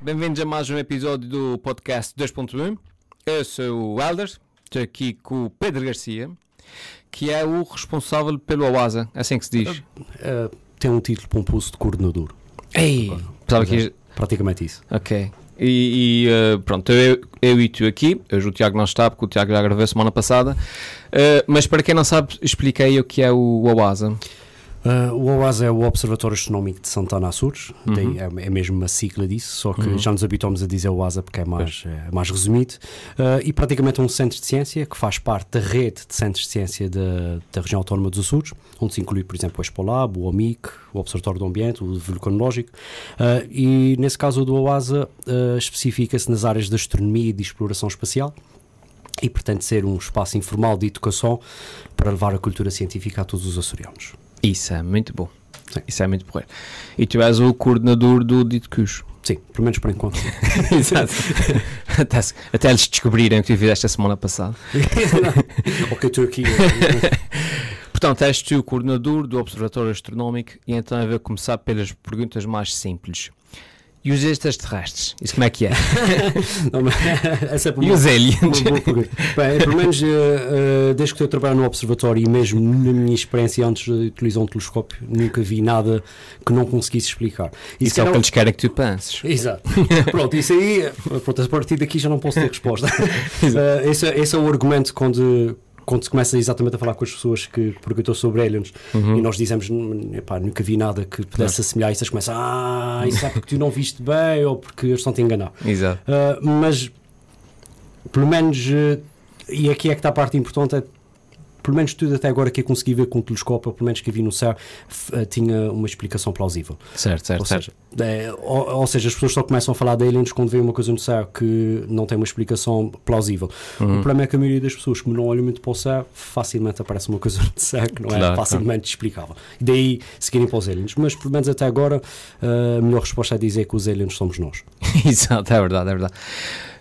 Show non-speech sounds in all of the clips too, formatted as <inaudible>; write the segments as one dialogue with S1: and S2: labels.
S1: bem-vindos a mais um episódio do podcast 2.1. Eu sou o Helder, estou aqui com o Pedro Garcia, que é o responsável pelo Oasa, é assim que se diz.
S2: Uh, tem um título pomposo de coordenador.
S1: Ei, pensava que
S2: é, praticamente isso.
S1: Ok. E, e uh, pronto, eu, eu e tu aqui, hoje o Tiago não está, porque o Tiago já gravou semana passada, uh, mas para quem não sabe, expliquei o que é o Oasa.
S2: Uh, o OAS é o Observatório Astronómico de Santana Açores, uhum. é, é, mesmo uma sigla disso, só que uhum. já nos habituamos a dizer OASA porque é mais, é mais resumido. Uh, e praticamente é um centro de ciência que faz parte da rede de centros de ciência da, da região autónoma dos Açores, onde se inclui, por exemplo, o Expolab, o OMIC, o Observatório do Ambiente, o Vulcanológico. Uh, e nesse caso o do OASA especifica-se nas áreas da astronomia e de exploração espacial e pretende ser um espaço informal de educação para levar a cultura científica a todos os açorianos.
S1: Isso é muito bom. Sim. Isso é muito bom. E tu és o coordenador do Dito Cujo.
S2: Sim, pelo menos por enquanto. <laughs> <laughs>
S1: Exato. até, até eles descobrirem o que tu fizeste a semana passada. <laughs>
S2: ok, estou aqui.
S1: Portanto, és tu o coordenador do Observatório Astronómico e então eu vou começar pelas perguntas mais simples. E os extraterrestres? Isso como é que é? <laughs>
S2: Não, <laughs> essa é
S1: e os aliens?
S2: Bem, pelo menos uh, desde que eu trabalho no observatório e mesmo na minha experiência antes de utilizar um telescópio, nunca vi nada que não conseguisse explicar.
S1: Isso, isso é o que eles querem que tu penses.
S2: Exato. <laughs> Pronto, isso aí, pronto, a partir daqui já não posso ter resposta. uh, esse, esse é o argumento quando quando se começa exatamente a falar com as pessoas que perguntou sobre aliens uhum. e nós dizemos, epá, nunca vi nada que pudesse claro. assemelhar isso, eles começam, ah, isso é porque tu não viste bem ou porque eles estão-te a enganar.
S1: Exato.
S2: Uh, mas, pelo menos, uh, e aqui é que está a parte importante, é pelo menos tudo até agora que eu consegui ver com o telescópio, pelo menos que vi no céu, uh, tinha uma explicação plausível.
S1: Certo, certo.
S2: Ou,
S1: certo.
S2: Seja, é, ou, ou, seja, as pessoas só começam a falar de aliens quando veem uma coisa no céu que não tem uma explicação plausível. Uhum. O problema é que a maioria das pessoas, como não olham muito para o céu, facilmente aparece uma coisa <laughs> no céu que não é claro, é facilmente claro. explicável. E daí seguirem para os aliens. Mas pelo menos até agora, uh, a melhor resposta é dizer que os aliens somos nós. <laughs>
S1: Exato, é verdade, é verdade.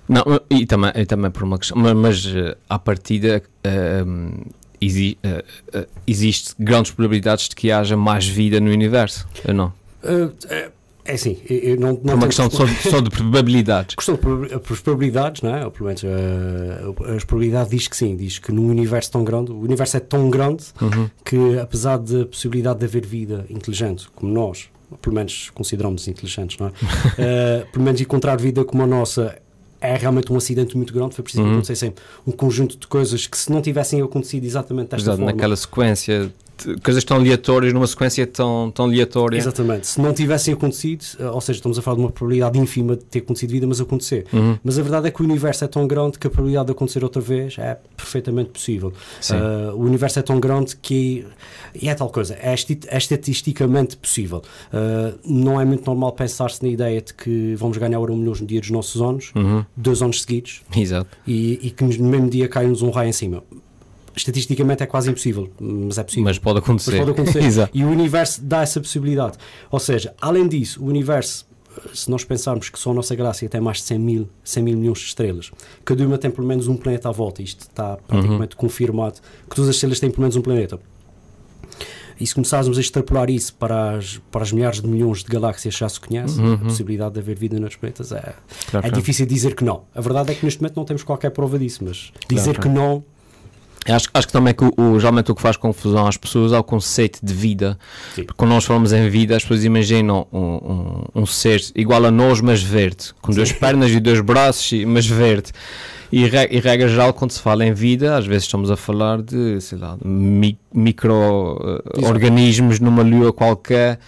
S1: Não, e também, e também por uma questão, mas, mas uh, à partida uh, exi uh, uh, existe grandes probabilidades de que haja mais vida no universo, ou não?
S2: Uh, é assim, eu não, não
S1: é uma questão só de, <laughs> só de probabilidades.
S2: Questão de probabilidades, não é? Ou pelo menos a, a probabilidade diz que sim, diz que num universo tão grande, o universo é tão grande uhum. que apesar da possibilidade de haver vida inteligente como nós, pelo menos consideramos inteligentes, não é? uh, <laughs> pelo menos encontrar vida como a nossa é realmente um acidente muito grande, foi preciso uhum. acontecer sempre um conjunto de coisas que se não tivessem acontecido exatamente desta Exato, forma...
S1: naquela sequência coisas tão aleatórias numa sequência tão, tão aleatória.
S2: Exatamente. Se não tivessem acontecido, eh, ou seja, estamos a falar de uma probabilidade ínfima de ter acontecido vida, mas acontecer. Uhum. Mas a verdade é que o universo é tão grande que a probabilidade de acontecer outra vez é perfeitamente possível. Uh, o universo é tão grande que. E é tal coisa, é, é estatisticamente possível. Uh, não é muito normal pensar-se na ideia de que vamos ganhar um milhão no dia dos nossos anos, uhum. dois anos seguidos,
S1: Exato.
S2: E, e que no mesmo dia cai-nos um raio em cima estatisticamente é quase impossível, mas é possível.
S1: Mas pode acontecer.
S2: Mas pode acontecer. <laughs> e o universo dá essa possibilidade. Ou seja, além disso, o universo, se nós pensarmos que só a nossa galáxia tem mais de 100 mil, 100 mil milhões de estrelas, cada uma tem pelo menos um planeta à volta, isto está praticamente uhum. confirmado, que todas as estrelas têm pelo menos um planeta. E se começássemos a extrapolar isso para as, para as milhares de milhões de galáxias já se conhece, uhum. a possibilidade de haver vida noutros planetas é, claro, é claro. difícil dizer que não. A verdade é que neste momento não temos qualquer prova disso, mas dizer claro, que não
S1: Acho, acho que também que o, o, geralmente o que faz confusão às pessoas é o conceito de vida. Sim. Porque quando nós falamos em vida, as pessoas imaginam um, um, um ser igual a nós, mas verde, com duas pernas e dois braços, mas verde. E, e regra geral, quando se fala em vida, às vezes estamos a falar de, sei lá, mi, micro-organismos uh, numa lua qualquer.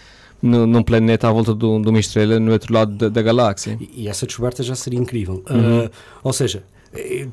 S1: No, num planeta à volta de, de uma estrela no outro lado da, da galáxia.
S2: E, e, essa descoberta já seria incrível. Uhum. Uh, ou seja,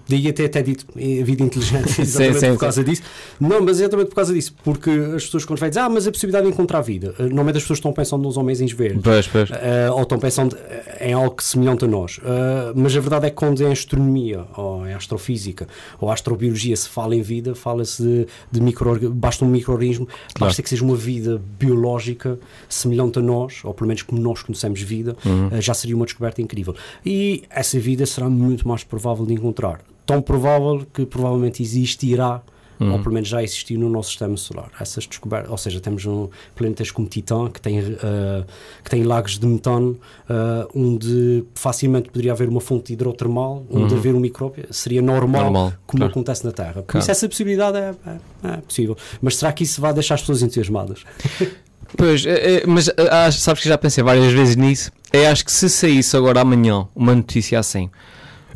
S2: Daí até até dito a vida inteligente, <laughs> exatamente sim, sim, por causa sim. disso. Não, mas exatamente por causa disso, porque as pessoas quando vêm dizer, ah, mas a possibilidade de encontrar vida, eh, normalmente as pessoas estão pensando nos homens verdes,
S1: pois, pois. Uh,
S2: ou estão pensando em algo semelhante a nós. Uh, mas a verdade é que quando é em astronomia, ou em astrofísica, ou astrobiologia se fala em vida, fala-se de, de micro, basta um microorganismo, claro. basta que seja uma vida biológica semelhante a nós, ou pelo menos como nós conhecemos vida, uhum. uh, já seria uma descoberta incrível. E essa vida será muito mais provável de encontrar encontrar. Tão provável que provavelmente existirá uhum. ou pelo menos já existiu no nosso sistema solar. Essas descobertas, ou seja, temos um, planetas como Titã que tem, uh, que tem lagos de metano uh, onde facilmente poderia haver uma fonte hidrotermal, onde uhum. haver um micróbio seria normal, normal como claro. acontece na Terra. Por claro. isso essa possibilidade é, é, é, possível. Mas será que isso vai deixar as pessoas entusiasmadas? <laughs>
S1: Pois, é, é, mas ah, sabes que já pensei várias vezes nisso. É acho que se saísse agora amanhã uma notícia assim,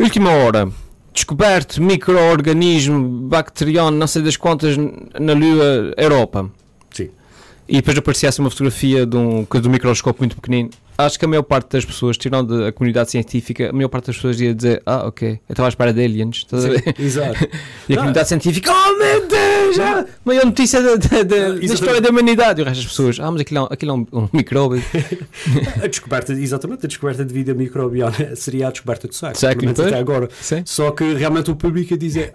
S1: última hora, descoberto microorganismo bacteriano, não sei das quantas, na Lua Europa.
S2: Sim.
S1: E depois aparecia uma fotografia de um, de um microscópio muito pequenino acho que a maior parte das pessoas, tirando a comunidade científica, a maior parte das pessoas ia dizer: Ah, ok, eu estava à espera de aliens.
S2: Sim, exato. <laughs>
S1: e a comunidade científica: Oh meu Deus, a maior notícia da, da, da, da história da humanidade. E o resto das pessoas: Ah, mas aquilo, é aquilo é um, um micróbio. <laughs>
S2: a descoberta, exatamente, a descoberta de vida microbiana seria a descoberta do sexo.
S1: Até
S2: agora.
S1: Sim.
S2: Só que realmente o público ia dizer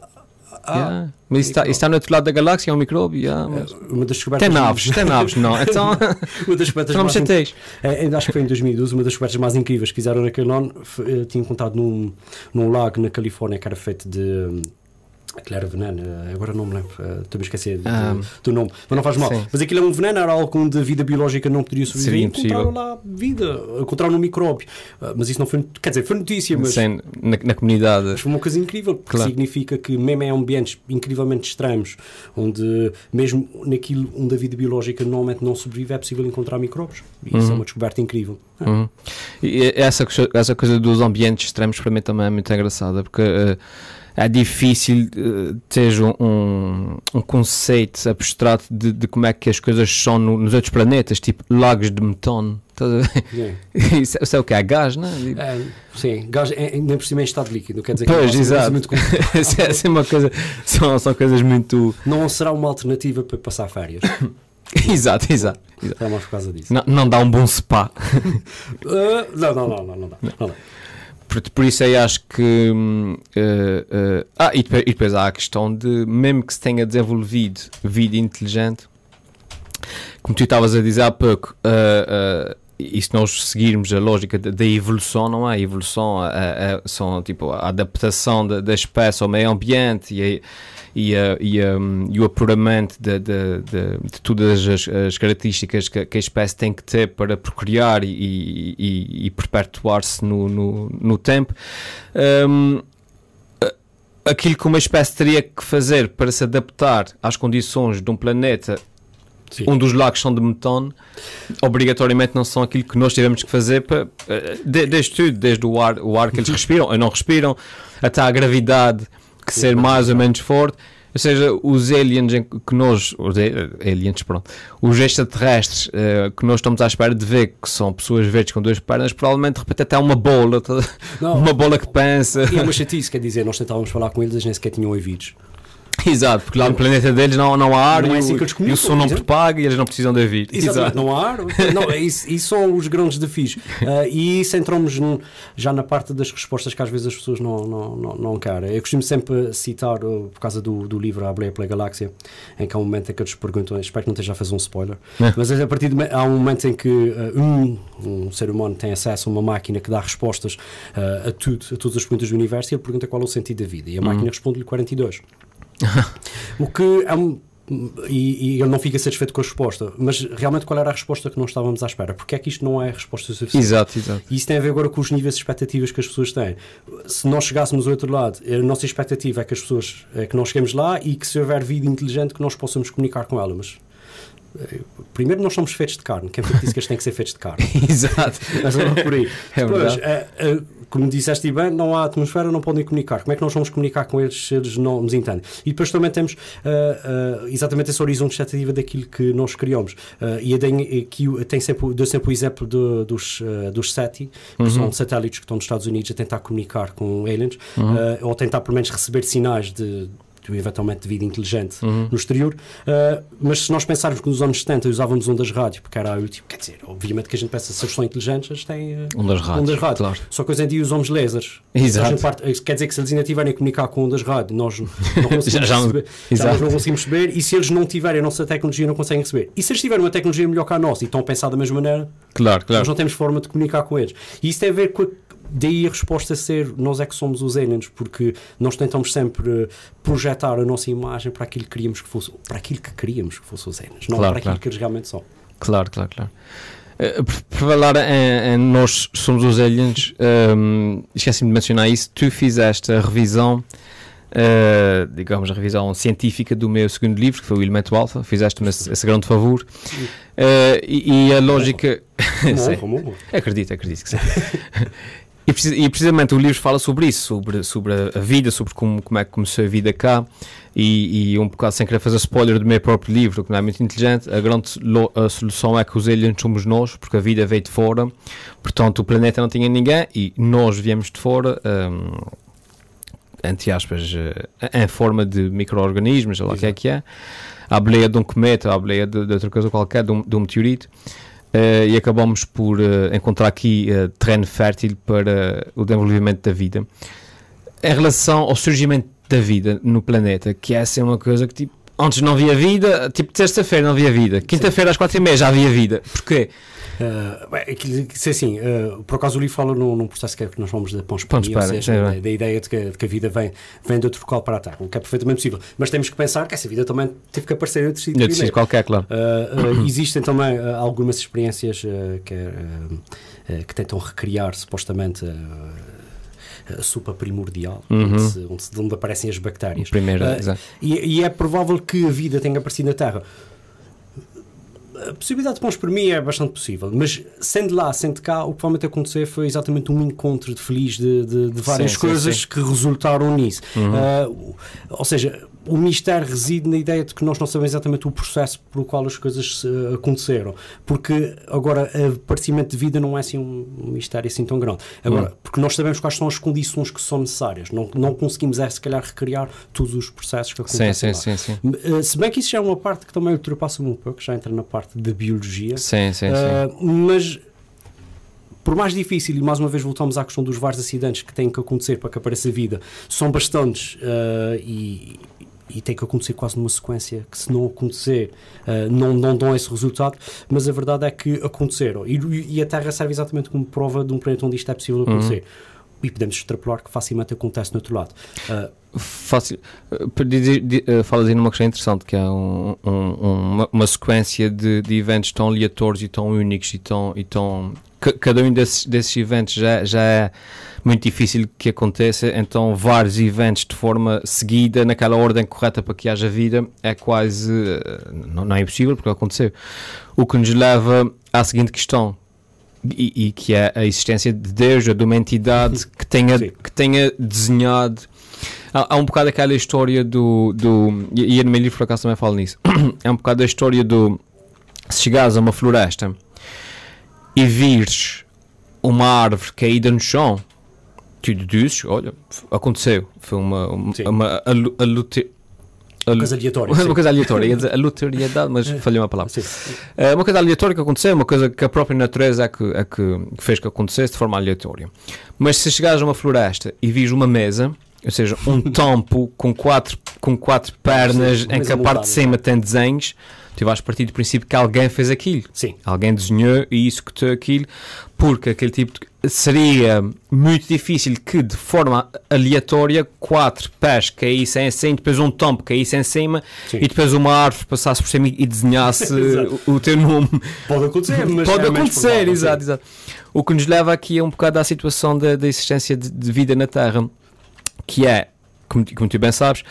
S1: ah, yeah. Mas está, está no outro lado da galáxia, é um micróbio. Yeah, mas... uma das descobertas tem naves, tem naves, não. <laughs> Então,
S2: uma das descobertas
S1: não mais
S2: é, acho que foi em 2012, uma das descobertas mais incríveis que fizeram naquele ano. Eh, tinham contado num, num lago na Califórnia que era feito de Aquilo era veneno, agora não me lembro, uh, estou a esquecer do, ah, do, nome, mas não faz mal. Sim. Mas aquilo é um veneno, era algo onde a vida biológica não poderia sobreviver. Encontraram lá vida, encontraram um micróbio. Mas isso não foi, quer dizer, foi notícia, mas.
S1: Sim, na, na comunidade.
S2: Mas foi uma coisa incrível, porque claro. significa que, mesmo em ambientes incrivelmente extremos, onde mesmo naquilo onde a vida biológica normalmente não sobrevive, é possível encontrar micróbios. E isso é uhum. é uma descoberta incrível.
S1: Uhum. E essa, essa coisa dos ambientes extremos para mim também é muito engraçada, porque. Uh, é difícil uh, ter um, um, conceito abstrato de, de, como é que as coisas são no, nos outros planetas, tipo lagos de metano. <laughs> isso, isso, é o que? É gás, não é?
S2: é sim, gás é, nem por cima é estado líquido, quer dizer
S1: pois,
S2: que
S1: é exato. muito essa <laughs> é uma coisa, são, são coisas muito.
S2: Não será uma alternativa para passar férias. <laughs>
S1: exato, exato.
S2: exato. É mais por causa disso.
S1: Não, não dá um bom spa.
S2: uh, não, não, não, não, não dá. Não dá.
S1: Por, por isso aí acho que. Uh, uh, ah, e depois, e depois, há a questão de, mesmo que se tenha desenvolvido vida inteligente, como tu estavas a dizer há pouco, uh, e se nós seguirmos a lógica da evolução, não é? A evolução é, é, são tipo a adaptação da, espécie ao meio ambiente e. A, e, a, e, a, e o apuramento de, de, de, de todas as, as características que, que, a espécie tem que ter para procriar e, e, e perpetuar-se no, no, no, tempo. Um, aquilo que uma espécie teria que fazer para se adaptar às condições de um planeta Sim. um dos lagos são de metano, obrigatoriamente não são aquilo que nós tivemos que fazer para, eh, desde tudo, desde o ar, o ar que eles respiram ou não respiram, até a gravidade que ser mais ou menos forte. Ou seja, os aliens que nós, os aliens, pronto, os extraterrestres uh, que nós estamos à espera de ver, que são pessoas verdes com duas pernas, provavelmente de repente até uma bola, não, <laughs> uma bola que pensa.
S2: E é uma chatice, quer dizer, nós tentávamos falar com eles, eles nem sequer tinham ouvidos. <laughs>
S1: Exato, porque lá no planeta deles não, não há ar não é assim e, o, o som não propaga e eles não precisam de ouvir.
S2: Exato, não há ar. não, é isso, isso são os grandes desafios. <laughs> Uh, e isso entramos já na parte das respostas que às vezes as pessoas não, não, não, não querem. Eu costumo sempre citar, uh, por causa do, do livro A Bleia pela Galáxia, em que há um momento em que eles perguntam, espero que não esteja a fazer um spoiler, é. mas a partir de, há um momento em que uh, um, um ser humano tem acesso a uma máquina que dá respostas a tudo, a todas as perguntas do universo e ele pergunta qual é o sentido da vida. E a máquina uhum. responde-lhe 42. <laughs> o que é um, e, e, ele não fica satisfeito com a resposta. Mas realmente qual era a resposta que não estávamos à espera? Porque é que isto não é a resposta suficiente?
S1: Exato, exato.
S2: E isso tem a ver agora com os níveis de expectativas que as pessoas têm. Se nós chegássemos ao outro lado, a nossa expectativa é que as pessoas é que nós cheguemos lá e que se houver vida inteligente que nós possamos comunicar com ela. Mas primeiro nós somos feitos de carne. Quem foi que disse que eles têm que ser feitos de carne? <laughs>
S1: Exato.
S2: Mas não por aí. É Depois, é, é, como disseste bem, não há atmosfera, não podem comunicar. Como é que nós vamos comunicar com eles se eles não nos entendem? E depois também temos uh, uh, exatamente esse horizonte expectativa daquilo que nós criamos. Uh, e aqui tem sempre, dou sempre o exemplo de, dos, dos SETI, que uhum. são satélites que estão nos Estados Unidos a tentar comunicar com aliens, uhum. ou tentar pelo menos receber sinais de eventualmente de vida inteligente uhum. no exterior. Uh, mas se nós pensarmos que nos anos 70 usávamos ondas rádio, porque era a última, quer dizer, obviamente que a gente pensa se eles são inteligentes, eles têm uh,
S1: ondas rádio. Ondas rádio.
S2: Claro. Só que hoje em dia usamos lasers.
S1: Exato.
S2: Parte, quer dizer que se eles ainda tiverem a comunicar com ondas rádio, nós não conseguimos <laughs> já, já, receber, já não conseguimos receber, e se eles não tiverem a nossa tecnologia, não conseguem receber. E se eles tiverem uma tecnologia melhor que a nossa e estão a pensar da mesma maneira,
S1: claro, claro.
S2: nós não temos forma de comunicar com eles. E isso tem a ver com a daí a resposta ser nós é que somos os aliens, porque nós tentamos sempre projetar a nossa imagem para aquilo que queríamos que fosse, para aquilo que queríamos que fossem os aliens, não claro, para aquilo claro. que eles realmente são.
S1: Claro, claro, claro. Uh, por falar em, em, nós somos os aliens, um, ehm, esqueci-me de mencionar isso. Tu fizeste a revisão, uh, digamos, a revisão científica do meu segundo livro, que foi o Elemento Alpha. Fizeste-me esse, esse, grande favor. Uh, e, e, a lógica.
S2: Como, como, <laughs>
S1: acredito, acredito que sim. <laughs> E, e, precisamente o livro fala sobre isso, sobre, sobre a vida, sobre como, como é que começou a vida cá. E, e um bocado sem querer fazer spoiler do meu próprio livro, que não é muito inteligente, a grande a solução é que os aliens somos nós, porque a vida veio de fora, portanto o planeta não tinha ninguém e nós viemos de fora. Um, entre aspas, eh, em forma de micro-organismos, sei lá o que é que é, a boleia de um cometa, a boleia de, de outra coisa qualquer, de um, de um meteorito, Uh, e acabamos por uh, encontrar aqui uh, terreno fértil para o desenvolvimento da vida. Em relação ao surgimento da vida no planeta, que essa é uma coisa que tipo, antes não havia vida, tipo terça-feira não havia vida, quinta-feira às quatro e meia já havia vida. Porquê?
S2: Uh, bem, se assim, uh, por acaso o livro fala num, num processo que, é que nós chamamos de pós-pandemia, ou seja, é da, da, ideia de que, de que, a vida vem, vem de outro local para a Terra, o que é perfeitamente possível. Mas temos que pensar que essa vida também teve que aparecer em outro sítio.
S1: Outro sítio qualquer, claro.
S2: Uh, existem também algumas experiências que, que tentam recriar supostamente a sopa primordial, uhum. onde, se, onde, onde, aparecem as bactérias.
S1: Primeiro, uh,
S2: e, e, é provável que a vida tenha aparecido na Terra a possibilidade de pós para mim é bastante possível, mas sendo lá, sendo cá, o que provavelmente acontecer foi exatamente um encontro de feliz de, de, de várias sim, coisas sim, sim. que resultaram nisso. Uhum. Uh, ou seja, o mistério reside na ideia de que nós não sabemos exatamente o processo pelo qual as coisas uh, aconteceram, porque agora o aparecimento de vida não é assim um, mistério assim tão grande. Agora, uhum. porque nós sabemos quais são as condições que são necessárias, não, não conseguimos é se calhar recriar todos os processos que acontecem
S1: sim, sim, sim, sim.
S2: Uh, se bem que isso já é uma parte que também ultrapassa-me um pouco, já entra na parte da biologia.
S1: Sim, sim, uh, sim.
S2: Mas por mais difícil, e mais uma vez voltamos à questão dos vários acidentes que têm que acontecer para que apareça vida, são bastantes uh, e, e tem que acontecer quase numa sequência que se não acontecer uh, não, não dão esse resultado, mas a verdade é que aconteceram e, e, a Terra serve exatamente como prova de um planeta onde isto é possível uhum. acontecer. Uhum. E podemos extrapolar que facilmente acontece no outro lado. Uh,
S1: Fácil. Uh, falas aí numa questão interessante que é um, um, uma, uma, sequência de, de, eventos tão aleatórios e tão únicos e tão, e tão cada um desses, desses eventos já, já é muito difícil que aconteça, então vários eventos de forma seguida, naquela ordem correta para que haja vida, é quase, não, não é impossível porque aconteceu. O que nos leva à seguinte questão, e, e, que é a existência de Deus ou de uma entidade <laughs> que tenha, que tenha desenhado. Há, há, um bocado aquela história do. do e, e no meu livro, por acaso, também falo nisso. <clears throat> É um bocado a história do. Se chegares a uma floresta e vires uma árvore caída no chão, tu deduzes, olha, aconteceu. Foi uma, uma, uma
S2: uma coisa aleatória. <laughs>
S1: Uma coisa aleatória, ia dizer aleatoriedade, mas <laughs> falhei uma palavra. Uh, uma coisa aleatória que aconteceu, uma coisa que a própria natureza é que, é que fez que acontecesse de forma aleatória. Mas se chegares a uma floresta e vis uma mesa, ou seja, um <laughs> tampo com quatro, com quatro pernas Sim, em que a parte de cima tem desenhos, tu vais partir do princípio que alguém fez aquilo.
S2: Sim.
S1: Alguém desenhou e executou aquilo, porque aquele tipo de, seria muito difícil que de forma aleatória quatro pés caíssem assim, depois um tampo caísse em cima Sim. e depois uma árvore passasse por cima e desenhasse <laughs> o, teu nome.
S2: Pode acontecer, <laughs> mas
S1: pode
S2: é
S1: acontecer, exato, exato. O que nos leva aqui é um bocado à situação da, da existência de, de vida na Terra, que é, como, como tu bem sabes,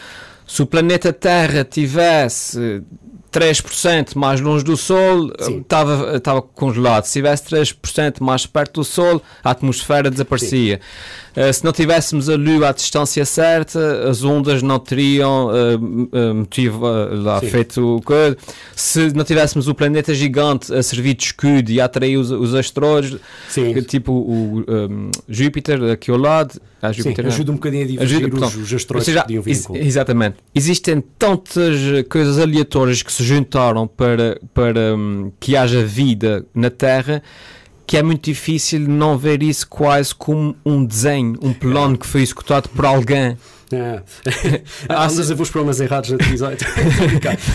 S1: se o planeta Terra tivesse 3% mais longe do Sol, estava, estava congelado. Se tivesse 3% mais perto do Sol, a atmosfera desaparecia. Uh, se não tivéssemos a Lua à distância certa, as ondas não teriam uh, uh, motivo lá Sim. feito coisa. Se não tivéssemos o planeta gigante a servir de escudo e a atrair os, os asteroides, tipo o um, Júpiter aqui ao lado,
S2: a Júpiter, Sim, ajuda um bocadinho a divergir ajuda, os, os asteroides seja, que podiam vir
S1: Exatamente. Existem tantas coisas aleatórias que se juntaram para, para um, que haja vida na Terra que é muito difícil não ver isso quase como um desenho, um plano que foi executado por alguém. <laughs>
S2: Ah, mas eu vou os programas errados <laughs> a utilizar.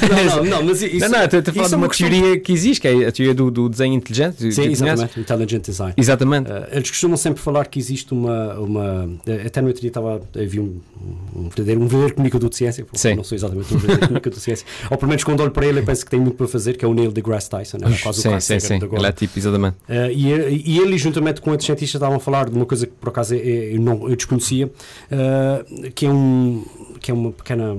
S2: não, não, não, mas isso.
S1: Não, não, estou a falar de uma teoria que existe, que é a teoria do, do desenho inteligente.
S2: Sim, exatamente. Intelligent design.
S1: Exatamente.
S2: Uh, eles costumam sempre falar que existe uma. uma até no outro dia estava. Havia um, um, verdadeiro, um verdadeiro comunicador de ciência. Sim. Não sou exatamente um verdadeiro <laughs> comunicador de ciência. Ou pelo menos quando olho para ele, eu penso que tem muito para fazer, que é o Neil deGrasse Tyson. É
S1: quase sim, o sim, sim. Ele é tipo, exatamente.
S2: Uh, e, e ele, juntamente com outros cientistas, estavam a falar de uma coisa que por acaso eu, eu não, eu desconhecia, uh, que, é um, que é uma pequena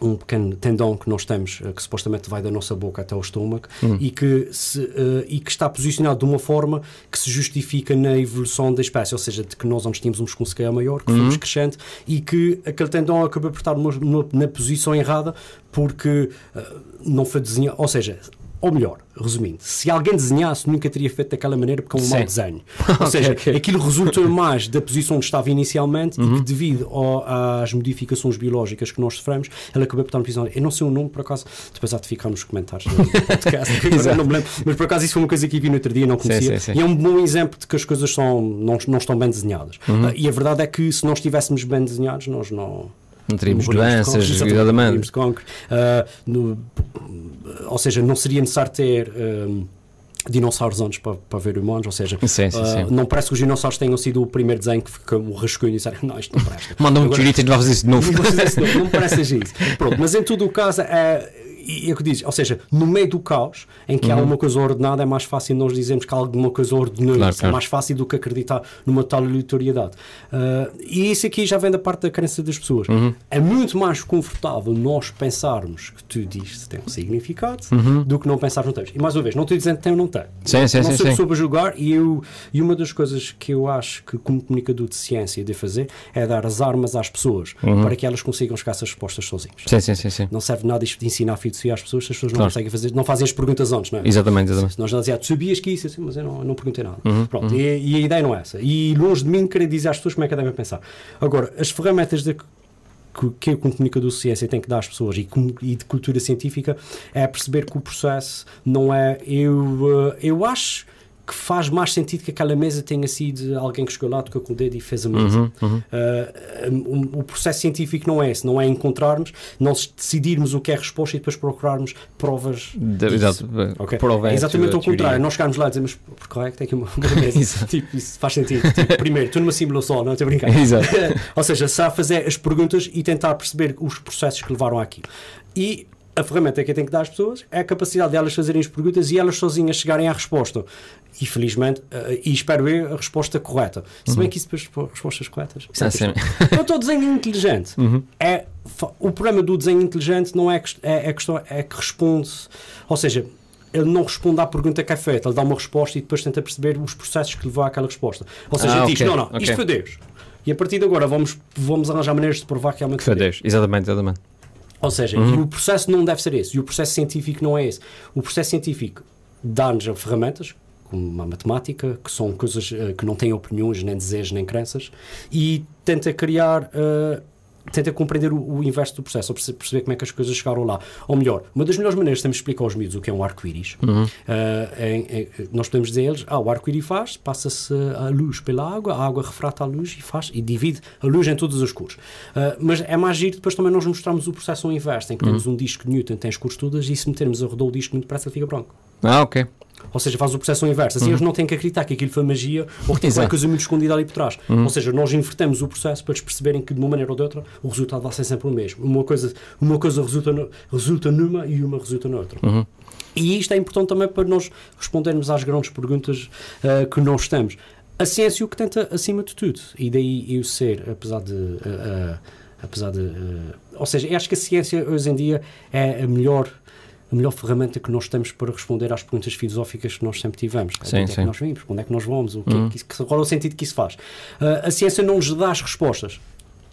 S2: um pequeno tendão que nós temos, eh, que supostamente vai da nossa boca até ao estômago, hum. e, que se, uh, e que está posicionado de uma forma que se justifica na evolução da espécie, ou seja, de que nós antes tínhamos um músculo maior, que fomos hum. crescendo, e que aquele tendão acabou por estar na posição errada porque uh, não foi desenhado, ou seja, ou melhor, resumindo, se alguém desenhasse, nunca teria feito daquela maneira porque é um Sim. mau desenho. <laughs> Ou seja, okay, okay. aquilo resulta <laughs> mais da posição onde estava inicialmente uhum. e que, devido ao, às modificações biológicas que nós sofremos, ela acabou por estar na posição. Eu não sei o nome, por acaso, depois há de ficar nos comentários do podcast, <laughs> não me lembro, mas por acaso isso foi uma coisa que vi no outro dia e não conhecia. Sim, sim, e é um bom exemplo de que as coisas são, não, não estão bem desenhadas. Uhum. Uh, e a verdade é que se nós estivéssemos bem desenhados, nós não
S1: não teríamos doenças, exatamente.
S2: Uh, no, ou seja, não seria necessário ter. Um, dinossauros antes para, para ver humanos, ou seja, sim, sim, uh, sim. não parece que os dinossauros tenham sido o primeiro desenho que fica o rascunho e disseram, não, isto não presta.
S1: Manda um tirito e não fazer isso de <laughs> novo.
S2: Não, não parece isso. Pronto, mas em todo o caso, é e é o que ou seja, no meio do caos, em que uhum. há uma coisa ordenada, é mais fácil nós dizermos que há alguma coisa ordenada, claro, claro. é mais fácil do que acreditar numa tal aleatoriedade. Uh, e isso aqui já vem da parte da crença das pessoas. Uhum. É muito mais confortável nós pensarmos que tu dizes tem um significado uhum. do que não pensar no texto. E mais uma vez, não estou dizendo que tem ou não tem.
S1: Sim, sim,
S2: não
S1: sim,
S2: sou a julgar e, eu, e uma das coisas que eu acho que como comunicador de ciência de fazer é dar as armas às pessoas uhum. para que elas consigam chegar essas respostas sozinhas.
S1: Sim, sim, sim, sim.
S2: Não serve nada isto de ensinar filosofia às pessoas se as pessoas não claro. conseguem fazer, não fazem as perguntas antes, não é?
S1: Exatamente, exatamente. Se
S2: nós já dizia, tu sabias que isso, assim, mas eu não, não perguntei nada. Uhum, Pronto, uhum. E, e, a ideia não é essa. E longe de mim querer dizer às pessoas como é que devem pensar. Agora, as ferramentas de que, que o comunicador de ciência tem que dar às pessoas e, e, de cultura científica é perceber que o processo não é. Eu, eh, eu acho que faz mais sentido que aquela mesa tenha sido alguém que chegou lá, tocou com o dedo e fez a mesa. Uhum, uhum. Uh, o, processo científico não é esse, não é encontrarmos, nós decidirmos o que é a resposta e depois procurarmos provas.
S1: De, exato,
S2: okay? é exatamente ao contrário. Nós chegarmos lá e dizemos, por correto, tem aqui uma, uma <laughs> mesa. tipo, isso faz sentido. <laughs> Tipo, primeiro, tu numa simulação, não estou a brincar. <laughs> Ou seja, sabe fazer as perguntas e tentar perceber os processos que levaram àquilo. E a ferramenta que eu tenho que dar às pessoas é a capacidade de elas fazerem as perguntas e elas sozinhas chegarem à resposta. E felizmente, uh, e espero eu, a resposta correta. Se uhum. bem que isso depois respostas corretas.
S1: Isso é
S2: então, estou desenho inteligente. Uhum. É, o problema do desenho inteligente não é, é, é, questão, é que responde, ou seja, ele não responde à pergunta que é feita, ele dá uma resposta e depois tenta perceber os processos que levou àquela resposta. Ou seja, ah, diz: okay, não, não, okay. isto foi Deus. E a partir de agora vamos, vamos arranjar maneiras de provar que realmente
S1: foi Deus. Exatamente, exatamente.
S2: Ou seja, uhum. o processo não deve ser esse, e o processo científico não é esse. O processo científico dá-nos ferramentas, como a matemática, que são coisas uh, que não têm opiniões, nem desejos, nem crenças, e tenta criar. Uh, tenta compreender o, o, inverso do processo, ou perceber como é que as coisas chegaram lá. Ou melhor, uma das melhores maneiras de temos explicar aos miúdos o que é um arco-íris, uhum. uh, nós podemos dizer a eles, ah, o arco-íris faz, passa-se a luz pela água, a água refrata a luz e faz, e divide a luz em todas as cores. Uh, mas é mais giro, depois também nós mostramos o processo ao inverso, em que uhum. temos um disco de Newton, tem as cores todas, e se metermos a rodar o disco muito depressa, fica branco.
S1: Ah, ok.
S2: Ou seja, faz o processo inverso. Assim uhum. eles não têm que acreditar que aquilo foi magia ou que tem qualquer coisa muito escondida ali por trás. Uhum. Ou seja, nós invertemos o processo para eles perceberem que de uma maneira ou de outra o resultado vai ser sempre o mesmo. Uma coisa, uma coisa resulta, no, resulta numa e uma resulta noutra. Uhum. E isto é importante também para nós respondermos às grandes perguntas uh, que nós temos. A ciência o que tenta acima de tudo. E daí eu ser, apesar de. Uh, uh, apesar de ou seja, eu acho que a ciência hoje em dia é a melhor a melhor ferramenta que nós temos para responder às perguntas filosóficas que nós sempre tivemos.
S1: Sim, onde
S2: sim. é que nós vimos? Onde é que nós vamos? O que, uhum. que, qual é o sentido que isso faz? Uh, a ciência não nos dá as respostas.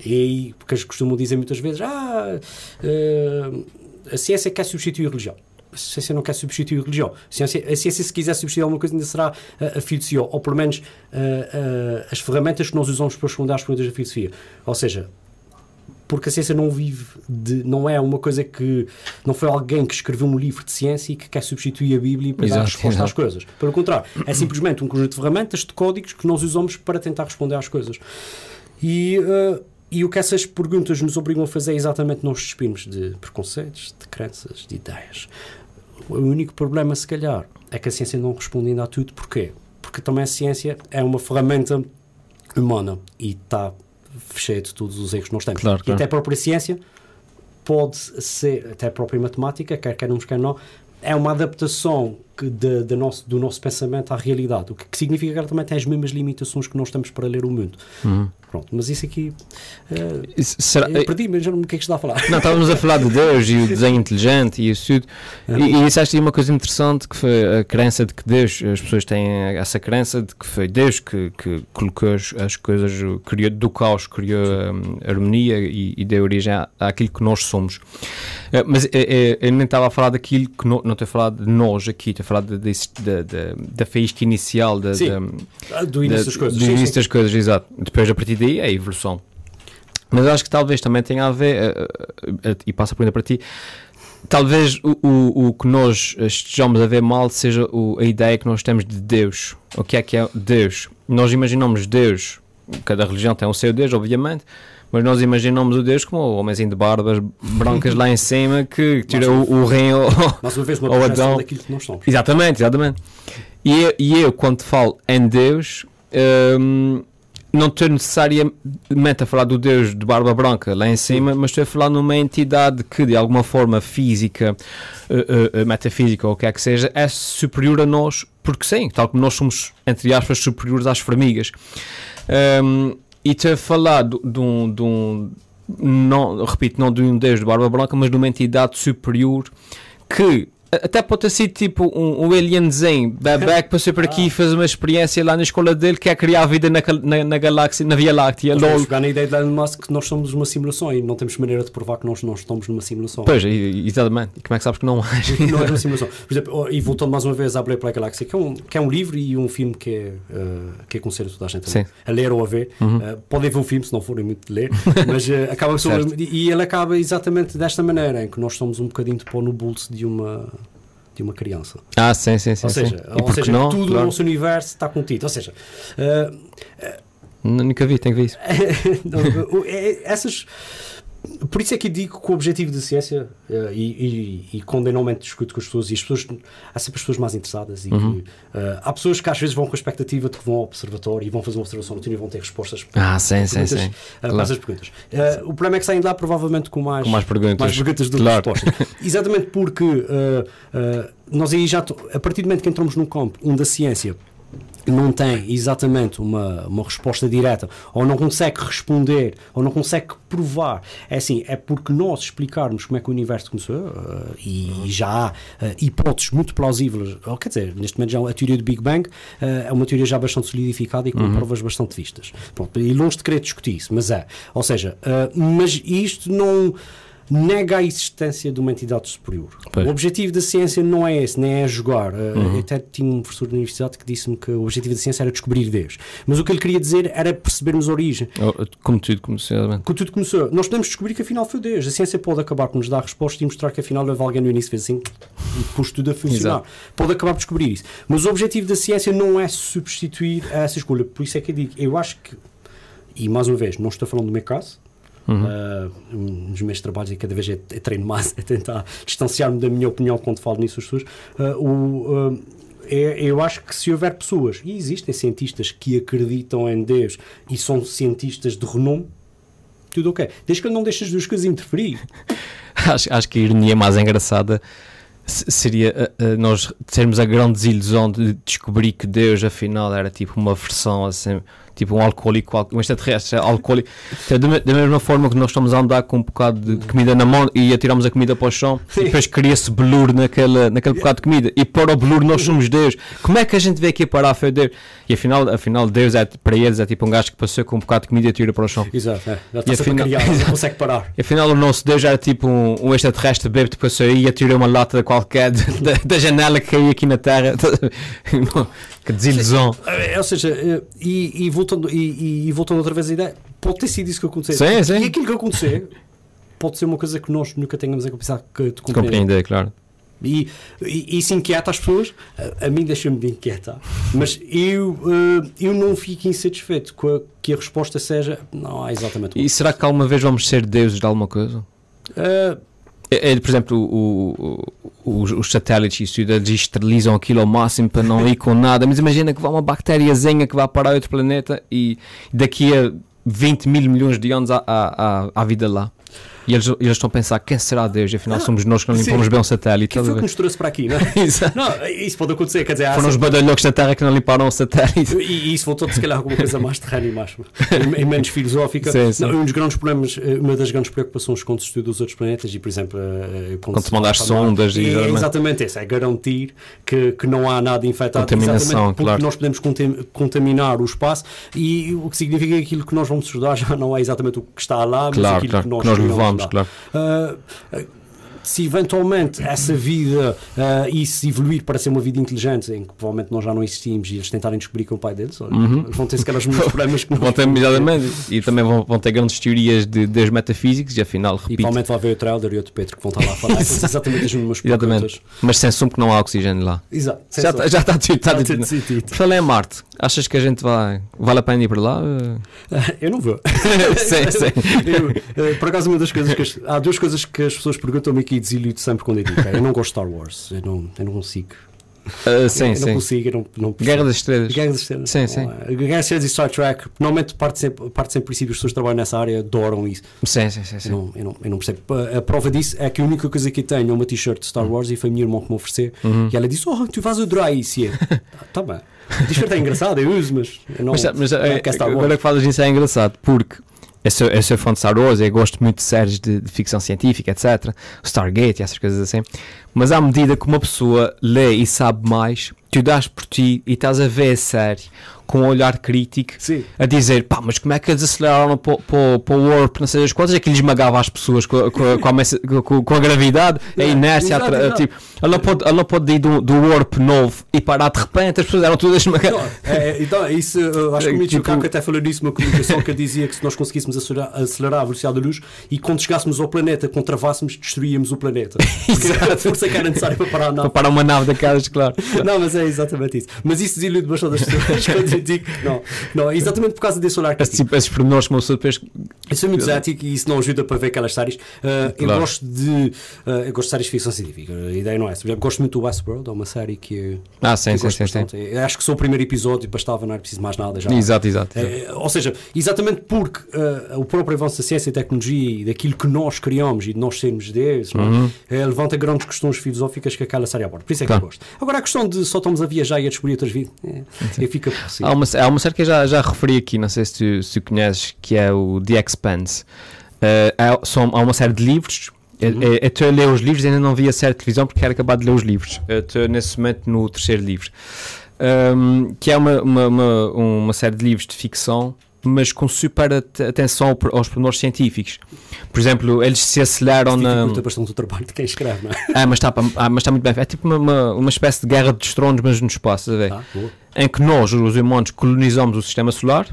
S2: E porque eles costumam dizer muitas vezes: ah, uh, a ciência quer substituir a religião. A ciência não quer substituir a religião. A ciência, a ciência se quiser substituir alguma coisa, ainda será a, a filosofia, ou pelo menos uh, as ferramentas que nós usamos para responder às perguntas da filosofia. Ou seja, porque a ciência não vive de, não é uma coisa que não foi alguém que escreveu um livro de ciência e que quer substituir a Bíblia para exato, dar resposta exato. às coisas. Pelo contrário, é simplesmente um conjunto de ferramentas, de códigos que nós usamos para tentar responder às coisas. E, uh, e o que essas perguntas nos obrigam a fazer é exatamente nós despirmos de preconceitos, de crenças, de ideias. O único problema, se calhar, é que a ciência não responde ainda a tudo. Porquê? Porque também a ciência é uma ferramenta humana e está cheia de todos os erros que nós temos.
S1: Claro,
S2: e
S1: claro.
S2: até a própria ciência pode ser, até a própria matemática, quer queremos, quer não, é uma adaptação que de, de nosso, do nosso pensamento à realidade. O que, que significa que ela também tem as mesmas limitações que nós temos para ler o mundo.
S1: Uhum.
S2: Pronto, mas isso aqui. Uh,
S1: Isso- será-
S2: eu perdi, mas já não me o que é que está a falar.
S1: Não, estávamos a falar de Deus e o desenho inteligente e isso tudo. E, e disseste aí uma coisa interessante que foi a crença de que Deus, as pessoas têm essa crença de que foi Deus que, que colocou as, as coisas, criou do caos, criou hum, harmonia e, e deu origem à, àquilo que nós somos. Eh, mas eh, eh, eu nem estava a falar daquilo que no, não estou a falar de nós aqui, de, desse- da, da, da faísca inicial, da,
S2: Sim,
S1: da-
S2: Do início
S1: da-
S2: das coisas.
S1: Do início
S2: sim.
S1: das coisas, exato. Depois, a partir daí, é a evolução. Mas acho que talvez também tenha a ver, eh, eh, e passa a pergunta para ti, talvez o, o, o que nós estejamos a ver mal seja o- a ideia que nós temos de Deus. O que é que é Deus? Nós imaginamos Deus, cada religião tem o seu Deus, obviamente, mas nós imaginamos o Deus como o homenzinho de barbas brancas lá em cima que <laughs> tira o, o rei ao,
S2: Mais uma vez, uma
S1: Ou
S2: projeção
S1: Adão.
S2: daquilo que nós somos.
S1: Exatamente, exatamente. E eu, e eu, quando falo em Deus, hum, não estou necessariamente a falar do Deus de barba branca lá em cima, mas estou a falar numa entidade que, de alguma forma física, eh, eh, metafísica ou o que é que seja, é superior a nós, porque sim, tal como nós somos, entre aspas, superiores às formigas. Hum, e a falar de, um. Não, repito, não de um Deus de barba branca, mas de uma entidade superior que até pode ter sido tipo um, um alienzinho bebê que passou por aqui e fez uma experiência lá na escola dele que é criar vida na, na, na galáxia, na Via Láctea.
S2: Podemos jogar na ideia de Elon Musk que nós somos uma simulação e não temos maneira de provar que nós não estamos numa simulação.
S1: Pois, exatamente. E como é que sabes que não és? <laughs>
S2: não é uma <laughs> simulação. Por exemplo, oh, e voltando mais uma vez à Blade Play Galaxy, que é, um, que é um livro e um filme que é, uh, que aconselho toda a gente a,
S1: Sim.
S2: a ler ou a ver. Uh, podem ver o filme se não forem muito de ler, <laughs> mas uh, acaba sobre, e ele acaba exatamente desta maneira, em que nós somos um bocadinho de pó no bolso de uma, de uma criança.
S1: Ah, sim, sim, sim.
S2: ou
S1: sim.
S2: seja,
S1: E
S2: ou seja
S1: não?
S2: tudo
S1: Claro.
S2: no nosso universo está contido. Ou seja, uh,
S1: N- Nunca vi, tenho que ver isso. <laughs>
S2: É- essas. Por isso é que eu digo que o objetivo da ciência, eh, e, e, e quando eu normalmente discuto com as pessoas, e as pessoas, há sempre as pessoas mais interessadas, e que, eh, há pessoas que às vezes vão com a expectativa de que vão ao observatório e vão fazer uma observação noturna e vão ter respostas
S1: Ah, sim, sim, sim.
S2: para
S1: Claro.
S2: essas perguntas. Eh, o problema é que saem lá provavelmente com mais,
S1: Com mais perguntas.
S2: mais perguntas do que
S1: Claro.
S2: respostas. <laughs> Exatamente porque nós aí já, a partir do momento que entramos num campo onde a ciência não tem exatamente uma, uma resposta direta, ou não consegue responder, ou não consegue provar, é assim, é porque nós explicarmos como é que o universo começou, eh, e já há eh, hipóteses muito plausíveis, ou quer dizer, neste momento já a teoria do Big Bang eh, é uma teoria já bastante solidificada e com provas bastante vistas. Pronto, e longe de querer discutir isso, mas é. Ou seja, mas isto não nega a existência de uma entidade superior.
S1: Pois.
S2: O objetivo da ciência não é esse, nem é jogar. Uh, Eu até tinha um professor da universidade que disse-me que o objetivo da ciência era descobrir Deus. Mas o que ele queria dizer era percebermos a origem.
S1: Oh, Como tudo, como sinceramente.
S2: Quando tudo começou, nós podemos descobrir que afinal foi Deus. A ciência pode acabar por nos dar a resposta e mostrar que afinal houve alguém no início fez assim e pôs tudo a funcionar.
S1: Exato.
S2: Pode acabar por descobrir isso. Mas o objetivo da ciência não é substituir essa escolha. Por isso é que eu digo, eu acho que, e mais uma vez, não estou falando do meu caso, Uh, um dos meus trabalhos e cada vez eu, eu treino mais a <laughs> tentar distanciar-me da minha opinião quando falo nisso às pessoas. Uh, o, uh, é- eu acho que se houver pessoas, e existem cientistas que acreditam em Deus e são cientistas de renome, tudo ok. Desde que não deixe as duas coisas interferir. <laughs>
S1: Acho, acho que a ironia mais engraçada se- seria uh, uh, nós termos a grande desilusão de descobrir que Deus afinal era tipo uma versão assim, tipo um alcoólico, al- um extraterrestre alcoólico. Então, da, me- da mesma forma que nós estamos a andar com um bocado de comida na mão e atiramos a comida para o chão e depois cria-se blur naquele, naquele bocado de comida e para o blur nós somos Deus. Como é que a gente vê aqui parar foi Deus? E afinal, afinal Deus é, para eles é tipo um gajo que passou com um bocado de comida e atira para o chão.
S2: Exato, é. já está
S1: afinal-
S2: a criar, não <laughs> consegue parar.
S1: E afinal o nosso Deus era tipo um, um extraterrestre bêbado para sair e atirou uma lata qualquer da, da janela que caiu aqui na Terra. <laughs> que desilusão.
S2: Ou seja, eh, e, e voltando, e, e- voltando outra vez à ideia, pode ter sido isso que aconteceu.
S1: Sim, sim.
S2: E aquilo que acontecer pode ser uma coisa que nós nunca tenhamos a capacidade que- de compreender.
S1: Compreender, claro.
S2: E, e isso inquieta as pessoas, a, a mim deixa-me de inquietar. Mas eu, uh, eu não fico insatisfeito com a, que a resposta seja não há exatamente
S1: E será que alguma vez vamos ser deuses de alguma coisa? Uh, é, é, por exemplo, o, o, os, os, satélites e estudantes esterilizam aquilo ao máximo para não ir com nada, mas imagina que vai uma bactériazinha que vai parar outro planeta e daqui a 20 mil milhões de anos há, há, há vida lá. E eles, eles estão a pensar quem será Deus, e afinal ah, somos nós que não limpamos sim. bem o satélite.
S2: Quem foi que nos trouxe para aqui, não é? <laughs> não, isso pode acontecer, quer dizer,
S1: foram os badalhocos da Terra que não limparam o satélite.
S2: E, e isso voltou se calhar alguma coisa mais terrena e mais e menos filosófica. Sim, sim. Não, um dos grandes problemas, eh, uma das grandes preocupações quando se estuda os outros planetas, e por exemplo,
S1: eh, quando, quando se manda as sondas,
S2: e, é exatamente isso, é garantir que, que não há nada infectado,
S1: Contaminação,
S2: porque
S1: claro.
S2: nós podemos contaminar o espaço e o que significa que aquilo que nós vamos estudar <laughs> já não é exatamente o que está lá, mas
S1: claro,
S2: aquilo
S1: claro,
S2: que nós,
S1: que nós levamos, claro. Uh,
S2: uh, se eventualmente essa vida uh, e se evoluir para ser uma vida inteligente, em que provavelmente nós já não existimos e eles tentarem descobrir que é o pai deles, uhum. vão ter se calhar os mesmos <laughs> problemas que
S1: vão ter, exatamente, e também vão, vão ter grandes teorias de, das metafísicas e afinal, repito.
S2: E provavelmente vai haver o Trelder e outro Pedro que vão estar lá a falar <laughs> exatamente as mesmas
S1: perguntas. Mas sem som que não há oxigênio lá.
S2: Exato.
S1: Já, está, já está tudo, está tudo, tudo. Por falar em Marte, achas que a gente vai, vale a pena ir para lá? <laughs>
S2: Eu não vou.
S1: sim, sim.
S2: Eu, eh, por acaso, uma das coisas que as, há duas coisas que as pessoas perguntam-me aqui e desiludo sempre quando eu digo, eu não gosto de Star Wars, eu não, eu não consigo.
S1: Uh, sim, eu
S2: sim. não consigo, eu não, não
S1: Guerra das Estrelas.
S2: Guerra das Estrelas.
S1: Sim, sim.
S2: Guerra das Estrelas e Star Trek, normalmente parte sempre, parte sempre princípio, as pessoas que trabalham nessa área adoram isso.
S1: Sim, sim, sim. sim.
S2: Eu, não, eu, não, eu não percebo. A prova disso é que a única coisa que eu tenho é uma t-shirt de Star Wars e foi a minha irmã que me ofereceu. Uhum. E ela disse: Oh, tu vais adorar isso. E eu, tá, <laughs> tá bem. A t-shirt é engraçado, eu uso, mas eu não.
S1: Mas, mas é, agora que falas disso é engraçado, porque eu sou, eu sou fã de Star Wars, eu gosto muito de séries de, de, ficção científica, etc. Stargate e essas coisas assim. Mas à medida que uma pessoa lê e sabe mais, tu dás por ti e estás a ver a série com um olhar crítico
S2: Sim.
S1: a dizer pá, mas como é que eles aceleraram para, o Warp, não sei as coisas, é que lhe esmagava as pessoas com, com, com, a, com, com a gravidade, a inércia, exato, a, tipo, ela pode, ela pode ir do, do Warp novo e parar de repente, as pessoas eram todas esmagadas.
S2: É, então, isso, acho que o Michio tipo, até falou nisso numa comunicação que dizia que se nós conseguíssemos acelerar, acelerar a velocidade da luz e quando chegássemos ao planeta, contravássemos, destruíamos o planeta. <laughs> A força que era necessária para parar a nave.
S1: Para parar uma nave daquelas, claro.
S2: Não, mas é exatamente isso. Mas isso desilude bastante as pessoas <laughs> quando digo não. Não, é exatamente por causa desse olhar
S1: que tipo, Esses pormenores que uma pessoa depois.
S2: Isso é muito exótico e isso não ajuda para ver aquelas séries. Uh, claro. Eu gosto de. Uh, eu gosto de séries de ficção científica. A ideia não é essa. Gosto muito do Westworld, é uma série que.
S1: Ah, sim, sim, sim, sim.
S2: Acho que sou o primeiro episódio e bastava, não é preciso mais nada. Já.
S1: Exato, exato.
S2: É, ou seja, exatamente porque uh, o próprio avanço da ciência e tecnologia e daquilo que nós criamos e de nós sermos deles, é? uhum. é? levanta grandes questões filosóficas que aquela série aborda. Por isso é que claro. eu gosto. Agora a questão de só estamos a viajar e a descobrir outras vidas, é, eu fico
S1: Há uma, há uma série que eu já, já referi aqui, não sei se tu, se tu conheces, que é o The Expanse. Uh, há, são, há uma série de livros. Uhum. Eu estou a ler os livros, ainda não vi a série de televisão porque quero acabar de ler os livros. Estou nesse momento no terceiro livro. Um, que é uma, uma, uma, uma série de livros de ficção mas com super atenção aos pormenores científicos. Por exemplo, eles se aceleram na.
S2: Curta bastante o trabalho de quem escreve, não é?
S1: Ah, mas está ah, mas está muito bem. É tipo uma, uma, uma espécie de guerra dos tronos, mas no espaço, a ver? Ah, em que nós, os humanos, colonizamos o sistema solar,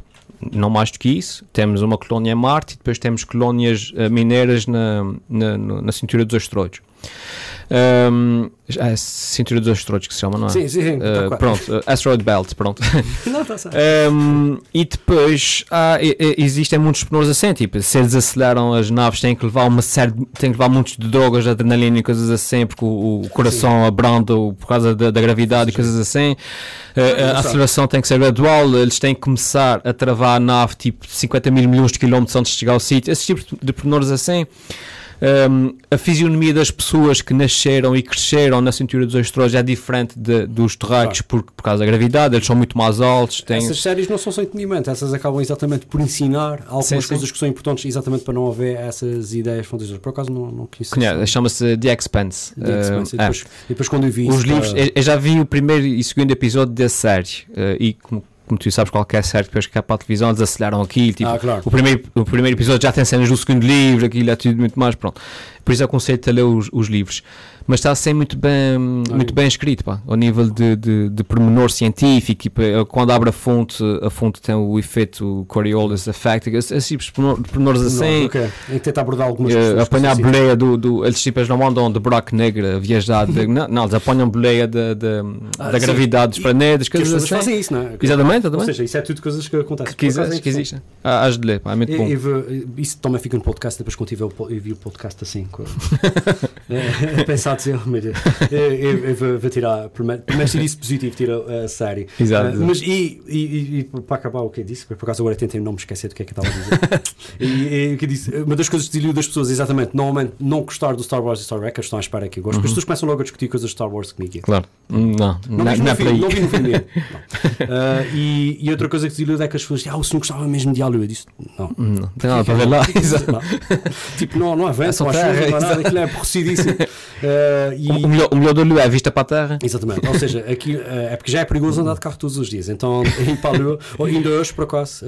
S1: não mais do que isso. Temos uma colónia em Marte e depois temos colónias uh, mineiras na, na, na cintura dos asteroides. Um, é a cintura dos asteroides que se chama, não é?
S2: Sim, sim, sim.
S1: Uh, pronto, uh, Asteroid Belt, pronto. <laughs>
S2: não, certo.
S1: Um, e depois há, existem muitos pormenores assim, tipo, se eles aceleram as naves, têm que levar uma série, têm que levar muitos de drogas, adrenalina e coisas assim, porque o, o coração abranda por causa da, da gravidade sim. e coisas assim. Uh, a aceleração tem que ser gradual, eles têm que começar a travar a nave tipo 50 mil milhões de quilómetros antes de chegar ao sítio, esse tipo de pormenores assim um, a fisionomia das pessoas que nasceram e cresceram na cintura dos asteroides é diferente de, dos terráqueos claro. por, por causa da gravidade, eles são muito mais altos. Têm...
S2: Essas séries não são sem entendimento, essas acabam exatamente por ensinar algumas sim, coisas sim. que são importantes exatamente para não haver essas ideias fantasiosas. Por acaso não, não conheço.
S1: Chama-se The Expanse.
S2: The Expanse. Uh, e, depois, é. e, depois, quando eu vi
S1: Os livros, eu, eu, já vi o primeiro e segundo episódio da série uh, e como como tu sabes, qualquer série depois que é para a televisão, eles aceleraram aquilo. Tipo,
S2: ah, claro.
S1: o, primeiro, o primeiro episódio já tem cenas do segundo livro, aquilo é tudo muito mais. Pronto. por isso aconselho-te a ler os, os livros mas está a ser muito bem, muito bem escrito, pá, ao nível de, de, de pormenor científico. E, quando abre a fonte, a fonte tem o efeito Coriolis Effect, esses tipos de pormenores assim.
S2: Okay. Tenta abordar algumas
S1: uh, Apanhar a boleia do, do. Eles tipos não andam de buraco negro a viajar. De, <laughs> não, não, eles apanham boleia de, de, ah, da sim. gravidade dos planetas.
S2: Que coisas assim. fazem isso, não é?
S1: Exatamente, exatamente. Ou
S2: seja, isso é tudo coisas que acontecem.
S1: Que, que, que existem. Ah, de ler, pá, é muito bom. E,
S2: e, isso também fica no podcast, depois quando tiver, eu vi o podcast assim. <laughs> <laughs> é, pensar meu Deus <laughs> eu, eu, vou, vou, tirar, primeiro, primeiro isso positivo, tira a série.
S1: Exato.
S2: Uh, mas e, e, e, para acabar o que eu disse, por acaso agora tentei não me esquecer do que é que eu estava a dizer. <laughs> e, e, que disse, uma das coisas que desilude das pessoas, exatamente, normalmente não gostar do Star Wars e Star Wars, estão à espera que eu gosto, uhum. as pessoas começam logo a discutir coisas de Star Wars comigo.
S1: Claro. Não, não, não, não,
S2: não, vi, não vi no filme. uh, <laughs> e, e outra coisa que desilude é que as pessoas dizem, ah, se não gostava mesmo de Alu, eu disse, não.
S1: Não, tem nada para ver lá.
S2: tipo, não, não avança, não há chuva, não há nada, aquilo é aborrecidíssimo. Uh,
S1: e... o, melhor, o melhor do Lua é vista para a Terra.
S2: Exatamente, ou seja, aqui, uh, é porque já é perigoso andar de carro todos os dias. Então, em Palua, ainda hoje, por acaso,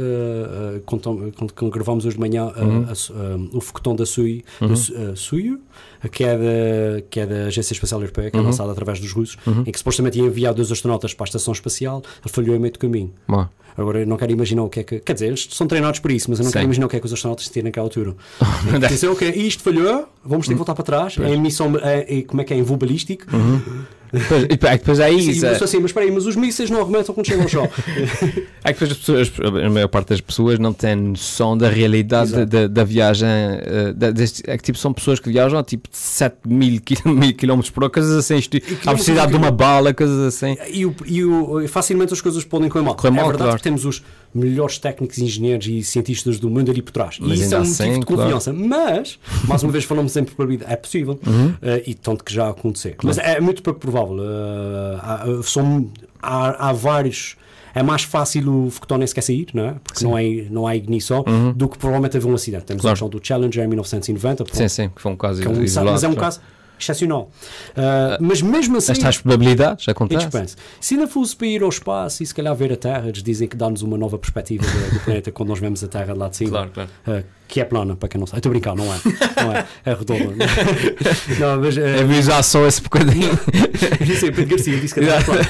S2: quando, quando, quando, gravamos hoje de manhã uhum. o foguetão da SUI, uhum. SUI, que é, da, que é da Agência Espacial Europeia, que é uhum. lançada através dos russos, uhum. em que supostamente ia enviar dois astronautas para a Estação Espacial, ele falhou em meio do caminho. Agora eu não quero imaginar o que é que. Quer dizer, eles são treinados para isso, mas eu não Sim. quero imaginar o que é que os astronautas têm naquela altura. <laughs> Dizer, ok, isto falhou, vamos ter que voltar para trás. É emissão, é, é, como é que é? Em voo balístico.
S1: Uhum. Depois, depois é isso.
S2: Sim, assim, mas espera aí, mas os mísseis não arrebentam quando chegam ao chão. <laughs>
S1: é que depois as pessoas, a maior parte das pessoas não tem noção da realidade da, da, viagem. Eh, da, deste, é que tipo, são pessoas que viajam a tipo 7 mil, <laughs> mil km por hora, coisas assim, isto, a velocidade de uma bala, coisas assim.
S2: E, o, e o, facilmente as coisas podem correr mal. Correr mal, é verdade claro. que temos os melhores técnicos, engenheiros e cientistas do mundo ali por trás. Mas e isso é um assim, tipo de confiança. Claro. Mas, mais uma vez falamos sempre probabilidade, é possível uhum. uh, e tanto que já aconteceu. Claro. Mas é muito pouco provável. Uh, há, são, há, há vários é mais fácil o foguetão nem sequer sair, não é? Porque não, é, não há ignição, uhum. do que provavelmente haver um acidente. Temos claro. a questão do Challenger em 1990.
S1: Sim, sim, que foi um caso é um, isolado.
S2: Mas é um caso excepcional. Uh, mas mesmo assim.
S1: Estas probabilidades acontecem.
S2: Se ainda fosse para ir ao espaço e se calhar ver a Terra, eles dizem que dá-nos uma nova perspectiva do, do planeta quando nós vemos a Terra lá de cima.
S1: Claro, claro.
S2: Uh, que é plana, para quem não sabe. Estou a brincar, não é. Não é, é redonda. <laughs>
S1: não, mas, é, vi já só esse bocadinho. <laughs>
S2: Disse Pedro Garcia, disse que era plana.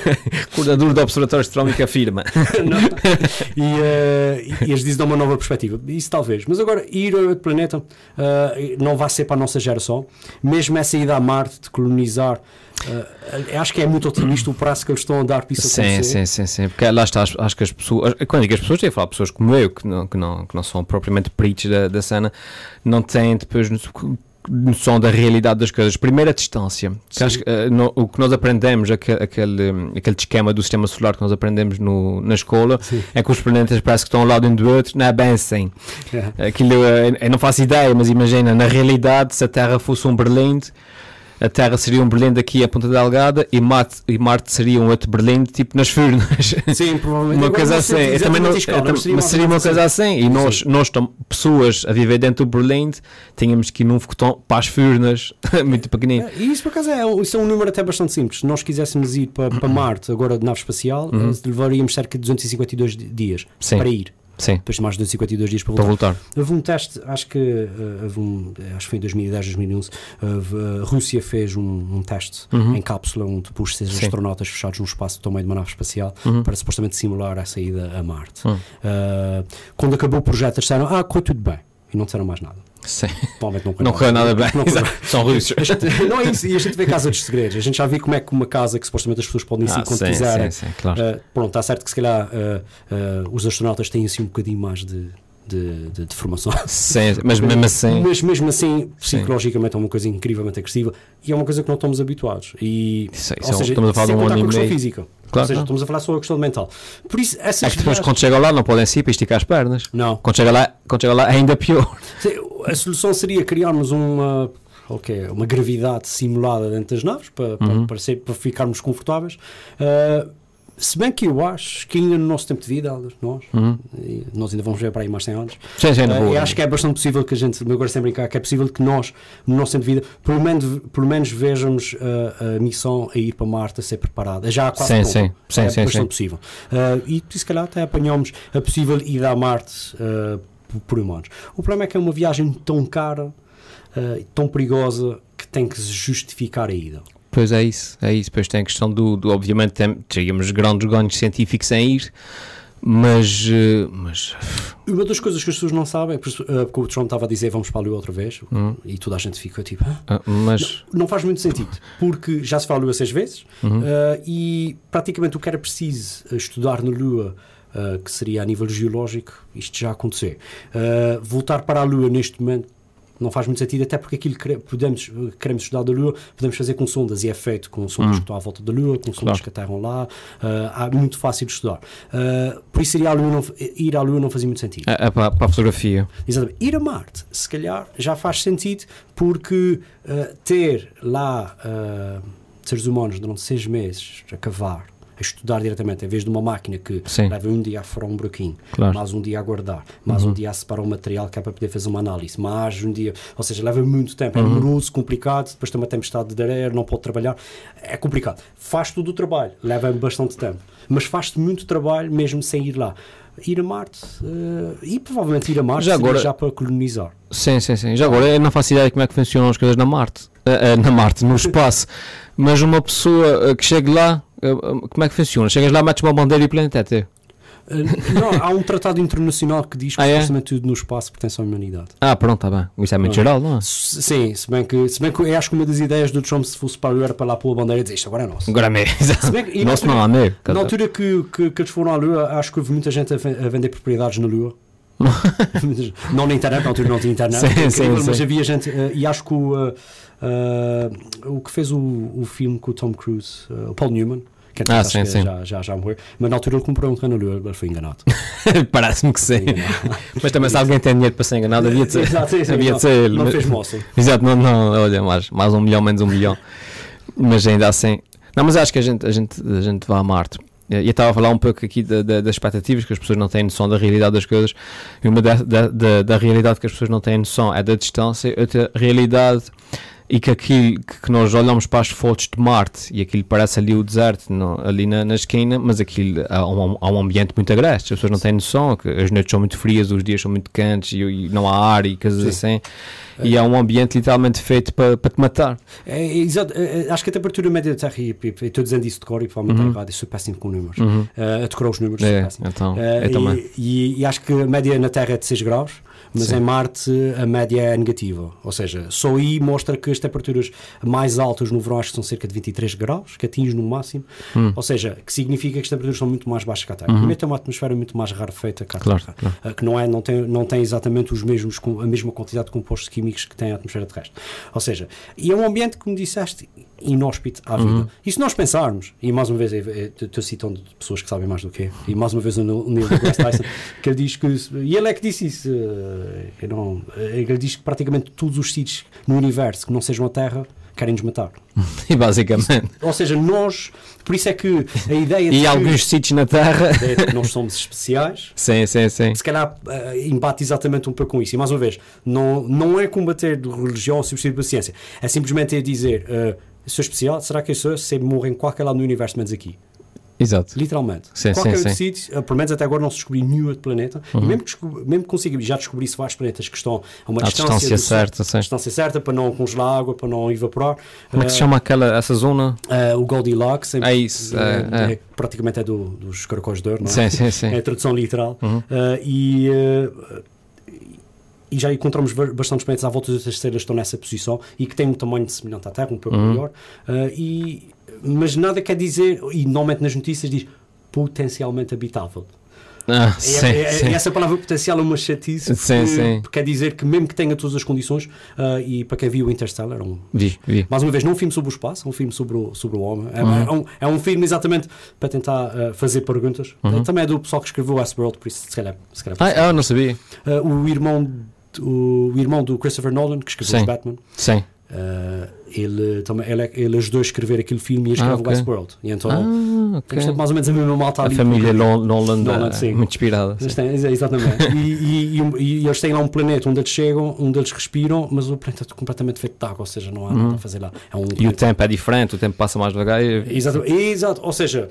S1: Coordenador do Observatório Astronómico afirma. <laughs>
S2: e, uh, e eles dizem uma nova perspectiva. Isso talvez. Mas agora, ir a outro planeta uh, não vai ser para a nossa geração. Mesmo essa ida a Marte, de colonizar Uh, acho que é muito otimista o prazo que eles estão a dar para isso
S1: sim, acontecer. Sim, sim, sim. Porque lá está, acho que as pessoas, quando digo as pessoas, a falar pessoas como eu, que não, que não, que não são propriamente peritos da, da cena, não têm depois noção da realidade das coisas. Primeiro, a distância. Que acho, uh, no, o que nós aprendemos, aquele, aquele, aquele esquema do sistema solar que nós aprendemos no, na escola, Sim. é que os planetas parece que estão ao lado um do outro, não é bem assim. É. Aquilo, uh, eu não faço ideia, mas imagina, na realidade, se a Terra fosse um Berlim a Terra seria um Berlim daqui a Ponta Delgada e Marte, e Marte seria um outro Berlim tipo nas Furnas.
S2: Sim, provavelmente.
S1: uma coisa assim. Eu também não, seria, mas seria uma coisa assim. E nós, nós pessoas a viver dentro do Berlim, tínhamos que ir num foguetão para as Furnas, <laughs> muito pequenino.
S2: E isso por acaso é, isso é um número até bastante simples. Se nós quiséssemos ir para, para <clears throat> Marte, agora de nave espacial, uhum. levaríamos cerca de 252 dias Sim. para ir.
S1: Sim.
S2: Depois de mais de 252 dias para voltar. para voltar. Houve um teste, acho que, uh, um, acho que foi em 2010, 2011, uh, a Rússia fez um, um teste uhum. em cápsula onde pôs seis Sim. astronautas fechados num espaço do tamanho de uma nave espacial uhum. para supostamente simular a saída a Marte. Uhum. Uh, quando acabou o projeto, disseram: Ah, correu tudo bem. E não disseram mais nada.
S1: Sim. Provavelmente não, não correu nada bem. Não São russos.
S2: não é isso. E a gente vê Casa dos Segredos. A gente já viu como é que uma casa que supostamente as pessoas podem ah, quando sim. Sim, sim, claro. Uh, pronto, está certo que se calhar uh, uh, os astronautas têm assim um bocadinho mais de. De, de, de, formação.
S1: Sim, mas mesmo assim.
S2: Mas mesmo assim, psicologicamente é uma coisa incrivelmente agressiva e é uma coisa que não estamos habituados. E,
S1: isso, isso ou seja, estamos a falar de um ano e meio.
S2: física. Claro, Ou seja, não. estamos a falar só a questão mental. Por isso, essas
S1: que depois, quando chega lá, não podem sair para esticar as pernas.
S2: Não.
S1: Quando chega lá, quando chega lá é ainda pior.
S2: A solução seria criarmos uma, okay, uma gravidade simulada dentro das naves para, uhum. para, para, ser, para ficarmos confortáveis. Uh, se bem que eu acho que ainda no nosso tempo de vida, nós, uhum. nós ainda vamos ver para aí mais 100 anos,
S1: sim, sim,
S2: uh, eu acho que é bastante possível que a gente, agora sem brincar, que é possível que nós, no nosso tempo de vida, pelo menos, pelo menos vejamos uh, a missão a ir para Marte a ser preparada. Já há quase
S1: sim, sim, sim,
S2: é
S1: sim,
S2: bastante possível. Uh, e se calhar até apanhamos a possível ida a Marte por humanos. O problema é que é uma viagem tão cara uh, tão perigosa que tem que se justificar a ida.
S1: Pois é isso, é isso. Depois tem a questão do, do obviamente, teríamos grandes ganhos científicos em ir, mas, eh, mas.
S2: Uma das coisas que as pessoas não sabem, porque eh, o Trump estava a dizer vamos para a Lua outra vez, uhum. e toda a gente fica tipo. Ah,
S1: mas...
S2: Não, não, faz muito sentido, porque já se foi à Lua seis vezes uhum. uh, e praticamente o que era preciso estudar na Lua. Uh, que seria a nível geológico, isto já aconteceu. Uh, voltar para a Lua neste momento não faz muito sentido, até porque aquilo que podemos, queremos estudar da Lua, podemos fazer com sondas e é feito com sondas hum. que estão à volta da Lua, com sondas claro. que aterram lá, uh, é muito fácil de estudar. Uh, por isso ir à, Lua não, ir à Lua não fazia muito sentido.
S1: É, é para, para, a fotografia.
S2: Exatamente. Ir a Marte, se calhar, já faz sentido, porque uh, ter lá seres humanos durante seis meses a cavar estudar diretamente, em vez de uma máquina que Sim. leva um dia a furar um buraquinho, claro. mais um dia a guardar, mais uhum. um dia a separar o material que é para poder fazer uma análise, mais um dia, ou seja, leva muito tempo, é uhum. demoroso, complicado, depois tem uma tempestade de areia, não pode trabalhar, é complicado. Faz todo o trabalho, leva bastante tempo, mas faz-te muito trabalho mesmo sem ir lá ir a Marte uh, e provavelmente ir a Marte já, agora, já para colonizar.
S1: Sim, sim, sim. Já agora eu não faço ideia de como é que funcionam as coisas na Marte, uh, uh, na Marte, no espaço, <laughs> mas uma pessoa que chegue lá como é que funciona? Chegas lá, metes uma bandeira e o planeta é teu.
S2: não, há um tratado internacional que diz que ah, é? tudo no espaço pertence à humanidade.
S1: Ah, pronto, está bem. Isso é muito geral, não é?
S2: Sim, se bem, que, se bem que eu acho que uma das ideias do Trump, se fosse para era para lá pôr a bandeira e dizer isto agora é nosso.
S1: Agora é meu. <laughs> Nosso não é meu.
S2: Na altura que, que, que, eles foram à Lua, acho que houve muita gente a, vender propriedades na Lua. <laughs> não na internet, na altura não tinha internet, sim, sim, mas sim. havia gente, uh, e acho que o, uh, uh, o que fez o, o filme com o Tom Cruise, o Paul Newman,
S1: que ah, sim, sim.
S2: Já, já, já morreu. Mas na altura ele comprou um ali, ele foi enganado. <laughs>
S1: Parece-me que sim. Mas também se alguém tem dinheiro para ser enganado, havia de ser. Exato, sim, sim, havia de ser
S2: não, não fez moça.
S1: Exato, não, não, olha, mais, mais um milhão, menos um milhão. Mas ainda assim. Não, mas acho que a gente, a gente, a gente vai a Marte. E eu estava a falar um pouco aqui da, da, das expectativas, que as pessoas não têm noção da realidade das coisas. E uma da, da, da realidade que as pessoas não têm noção é da distância, outra realidade e que aquilo que nós olhamos para as fotos de Marte e aquilo parece ali o deserto no, ali na, na, esquina, mas aquilo há um, há um ambiente muito agreste, as pessoas não têm noção que as noites são muito frias, os dias são muito quentes e, e não há ar e coisas Sim. assim. É. E é um ambiente literalmente feito para, para te matar.
S2: É, exato. É, é, acho que a temperatura média da Terra, e, estou dizendo isso de cor e provavelmente uhum. errado, isso é péssimo com números. Uhum. Uh, a decorar os números,
S1: é, então, uh,
S2: e, e, e, acho que a média na Terra é de 6 graus mas Sim. em Marte a média é negativa. Ou seja, só aí mostra que as temperaturas mais altas no verão acho que são cerca de 23 graus, que atinge no máximo. Hum. Ou seja, que significa que as temperaturas são muito mais baixas que a Terra. Uhum. Primeiro tem uma atmosfera muito mais rarefeita que a Terra, claro, claro. Eh, que não, é, não, tem, não tem exatamente os mesmos, a mesma quantidade de compostos químicos que tem a atmosfera terrestre. Ou seja, e é um ambiente, como disseste, inóspito à vida. Uhum. E se nós pensarmos, e mais uma vez estou citando pessoas que sabem mais do que eu, e mais uma vez o Neil deGrasse Tyson, <laughs> que ele diz que, e ele é que disse isso, uh, não, uh, ele diz que praticamente todos os sítios no universo que não sejam a Terra querem nos matar. <laughs>
S1: E basicamente.
S2: Ou seja, nós, por isso é que a ideia
S1: de. E alguns sítios na Terra.
S2: nós somos especiais. <laughs>
S1: Sim, sim, sim.
S2: Se calhar uh, embate exatamente um pouco com isso. E mais uma vez, não, não é combater de religião ou substituir pela ciência. É simplesmente dizer. Uh, sou especial, será que eu sou? Se morro em qualquer lado no universo, menos aqui.
S1: Exato.
S2: Literalmente.
S1: Sim,
S2: Qualquer
S1: sim,
S2: outro sim. sítio, pelo menos até agora não se descobriu nenhum outro planeta. Uhum. E mesmo que, mesmo que consiga, já descobri vários planetas que estão a uma distância,
S1: distância certa, sim.
S2: distância certa para não congelar água, para não evaporar.
S1: Como é que se chama aquela, essa zona?
S2: Uh, o Goldilocks.
S1: É isso. É,
S2: é, é. praticamente é do, dos caracóis de ouro, não
S1: é? Sim, sim, sim. <laughs>
S2: É a tradução literal. Uhum. Uh, e e já encontramos bastantes planetas à volta das estrelas que estão nessa posição e que têm um tamanho semelhante à Terra, um pouco uhum. maior, uh, e, mas nada quer dizer, e normalmente nas notícias diz potencialmente habitável.
S1: Ah, sim, é,
S2: é,
S1: sim.
S2: Essa palavra potencial é uma chatice
S1: sim, porque,
S2: quer dizer que mesmo que tenha todas as condições uh, e para quem viu o Interstellar é um,
S1: vi, vi.
S2: mais uma vez, não um filme sobre o espaço é um filme sobre o, sobre o homem é, uhum. é, um, é um filme exatamente para tentar uh, fazer perguntas uhum. também é do pessoal que escreveu Westworld por isso se calhar, se calhar
S1: ah, não sabia
S2: o irmão o irmão do Christopher Nolan, que escreveu
S1: Sim.
S2: Batman.
S1: Sim.
S2: Uh, ele, também, ele, ele ajudou a escrever aquele filme e a escrever ah, okay. Westworld. E então
S1: ah, okay.
S2: mais ou menos a mesma malta ali.
S1: A família Nolan, Nolan sim. muito inspirada.
S2: Exatamente. <laughs> e, e, e, e, eles têm lá um planeta onde eles chegam, onde eles respiram, mas o planeta é completamente feito de água, ou seja, não há nada a fazer lá. É um
S1: e o tempo é diferente, o tempo passa mais devagar. E...
S2: Exato, exato, ou seja,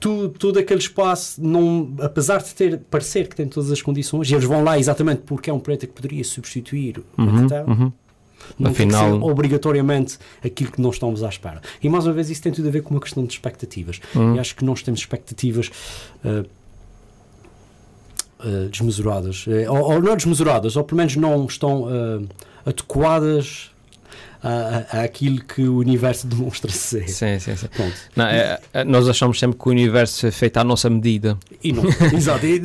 S2: tu, todo aquele espaço, não, apesar de ter, parecer que tem todas as condições, e eles vão lá exatamente porque é um planeta que poderia substituir o
S1: uhum,
S2: uhum. Não Afinal... obrigatoriamente aquilo que nós estamos à espera. E mais uma vez, isso tem tudo a ver com uma questão de expectativas. Uhum. E acho que nós temos expectativas. Uh, uh, desmesuradas, uh, ou, ou, não desmesuradas, ou pelo menos não estão adequadas àquilo que o universo <laughs> demonstra ser.
S1: Sim, sim, sim. Não, é, é, nós achamos sempre que o universo é feito à nossa medida.
S2: E não, <laughs> exato. E,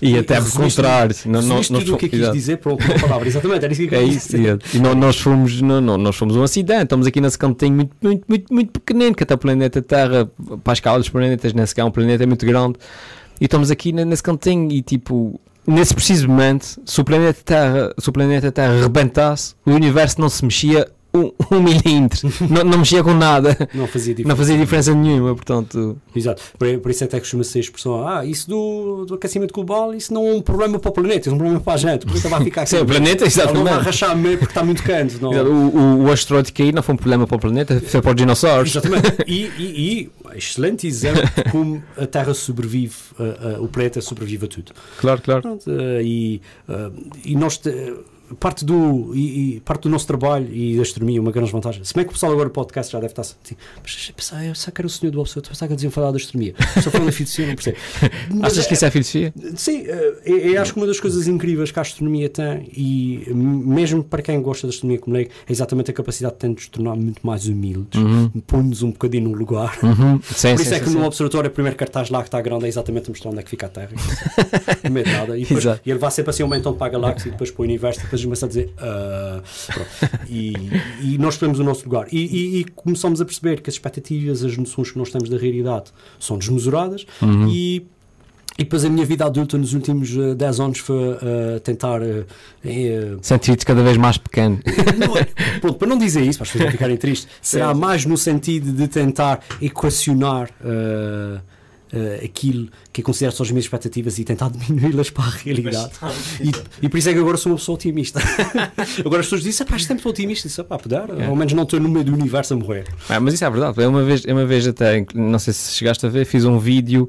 S1: e, até ao contrário.
S2: Não, nós, o que quis dizer para uma palavra, exatamente, era isso que eu
S1: é isso, E nós fomos, não, não, nós fomos um acidente, estamos aqui nesse cantinho muito, muito, muito, muito pequenino, que até o planeta Terra, para a escala dos planetas, nesse é um planeta muito grande, e estamos aqui nesse cantinho e tipo nesse preciso momento, se o planeta Terra, se o planeta Terra rebentasse, o universo não se mexia um, um milímetro, não, não mexia com nada,
S2: não fazia diferença,
S1: não fazia diferença nenhuma, portanto...
S2: Exato, por, por isso é até costuma-se a expressão, ah, isso do, do, aquecimento global, isso não é um problema para o planeta, é um problema para a gente, o planeta vai ficar <laughs> aqui.
S1: Sim, o planeta, exatamente.
S2: Não vai rachar meio porque está muito quente. Não.
S1: O, o, o asteroide cair não foi um problema para o planeta, foi para os dinossauros.
S2: Exatamente, <laughs> e, e, e excelente exemplo de como a Terra sobrevive, uh, uh, o planeta sobrevive a tudo.
S1: Claro, claro. Pronto,
S2: uh, e, e nós... Te, parte do, e, e, parte do nosso trabalho e da astronomia, uma grande vantagem. Se bem que o pessoal agora no podcast já deve estar assim, mas pensar, eu sei que era o senhor do observatório, pensava que diziam falar da astronomia. Só falando da filosofia, não percebo. <laughs>
S1: Mas, Achas que isso é filosofia?
S2: Sim, eh, eu, eu, acho que uma das coisas incríveis que a astronomia tem, e mesmo para quem gosta da astronomia como leigo, é exatamente a capacidade de nos tornar muito mais humildes, uhum. põe-nos um bocadinho no lugar.
S1: Uhum. Sim,
S2: Por isso
S1: sim,
S2: é que
S1: sim,
S2: no observatório, o primeiro cartaz lá que está grande é exatamente mostrar onde é que fica a Terra. <laughs> não medo nada. E, depois, e ele vai sempre assim aumentando para a galáxia e depois para o universo, e depois começa a dizer. Uh, e, e, nós temos o nosso lugar. E, e, e, começamos a perceber que as expectativas, as noções que nós temos da realidade são desmesuradas uhum. e e depois a minha vida adulta nos últimos uh, eh, 10 anos foi uh, tentar. Uh,
S1: Sentir-te cada vez mais pequeno.
S2: não, pronto, para não dizer isso, para as pessoas ficarem tristes, será mais no sentido de tentar equacionar. Uh, uh, aquilo que eu considero são as minhas expectativas e tentar <laughs> diminuí-las para a realidade. E, e, por isso é que agora sou uma pessoa otimista. <laughs> agora as pessoas dizem, pá, sempre estou otimista. Disse, pá, poder, é. ao menos não estou no meio do universo a morrer.
S1: É, mas isso é verdade. É uma vez, é uma vez até, não sei se chegaste a ver, fiz um vídeo.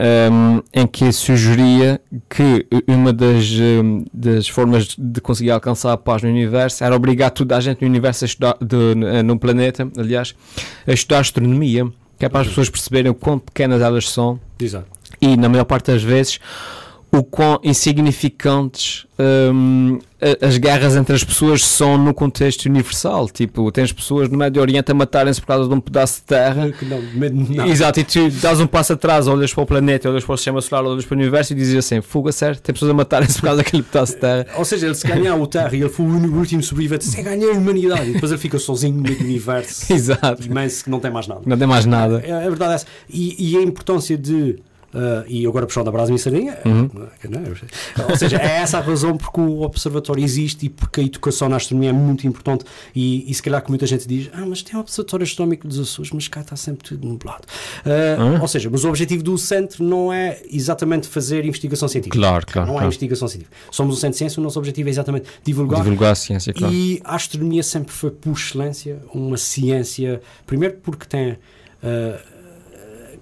S1: Um, em que sugeria que uma das, um, das formas de conseguir alcançar a paz no universo era obrigar toda a gente no universo a estudar, de, no planeta, aliás, a estudar astronomia que é para as pessoas perceberem o quão pequenas elas são.
S2: Exato.
S1: E na maior parte das vezes o quão insignificantes um, as guerras entre as pessoas são no contexto universal. Tipo, tens pessoas no Médio Oriente a matarem-se por causa de um pedaço de terra.
S2: Não, não.
S1: Exato, e tu dás um passo atrás, olhas para o planeta, olhas para o sistema solar, olhas para o universo e dizes assim: fuga certo, tem pessoas a matarem-se por causa daquele pedaço de terra.
S2: Ou seja, ele se ganhar o terra e ele foi o último sobrevivente, se ganhar a humanidade, e depois ele fica sozinho no meio do universo <laughs>
S1: Exato.
S2: imenso que não tem mais nada.
S1: Não tem mais nada.
S2: É, é verdade essa. E, e a importância de Uh, e agora puxando a brasa e sardinha,
S1: uhum.
S2: É? ou seja, é essa a razão porque o observatório existe e porque a educação na astronomia é muito importante. E, e se calhar que muita gente diz, ah, mas tem o observatório astronómico dos Açores, mas cá está sempre tudo nublado. Uh, uhum. Ou seja, mas o objetivo do centro não é exatamente fazer investigação científica.
S1: Claro, claro.
S2: Não
S1: claro.
S2: é investigação científica. Somos um centro de ciência, o nosso objetivo é exatamente divulgar.
S1: Divulgar a ciência, claro.
S2: E a astronomia sempre foi, por excelência, uma ciência, primeiro porque tem. Uh,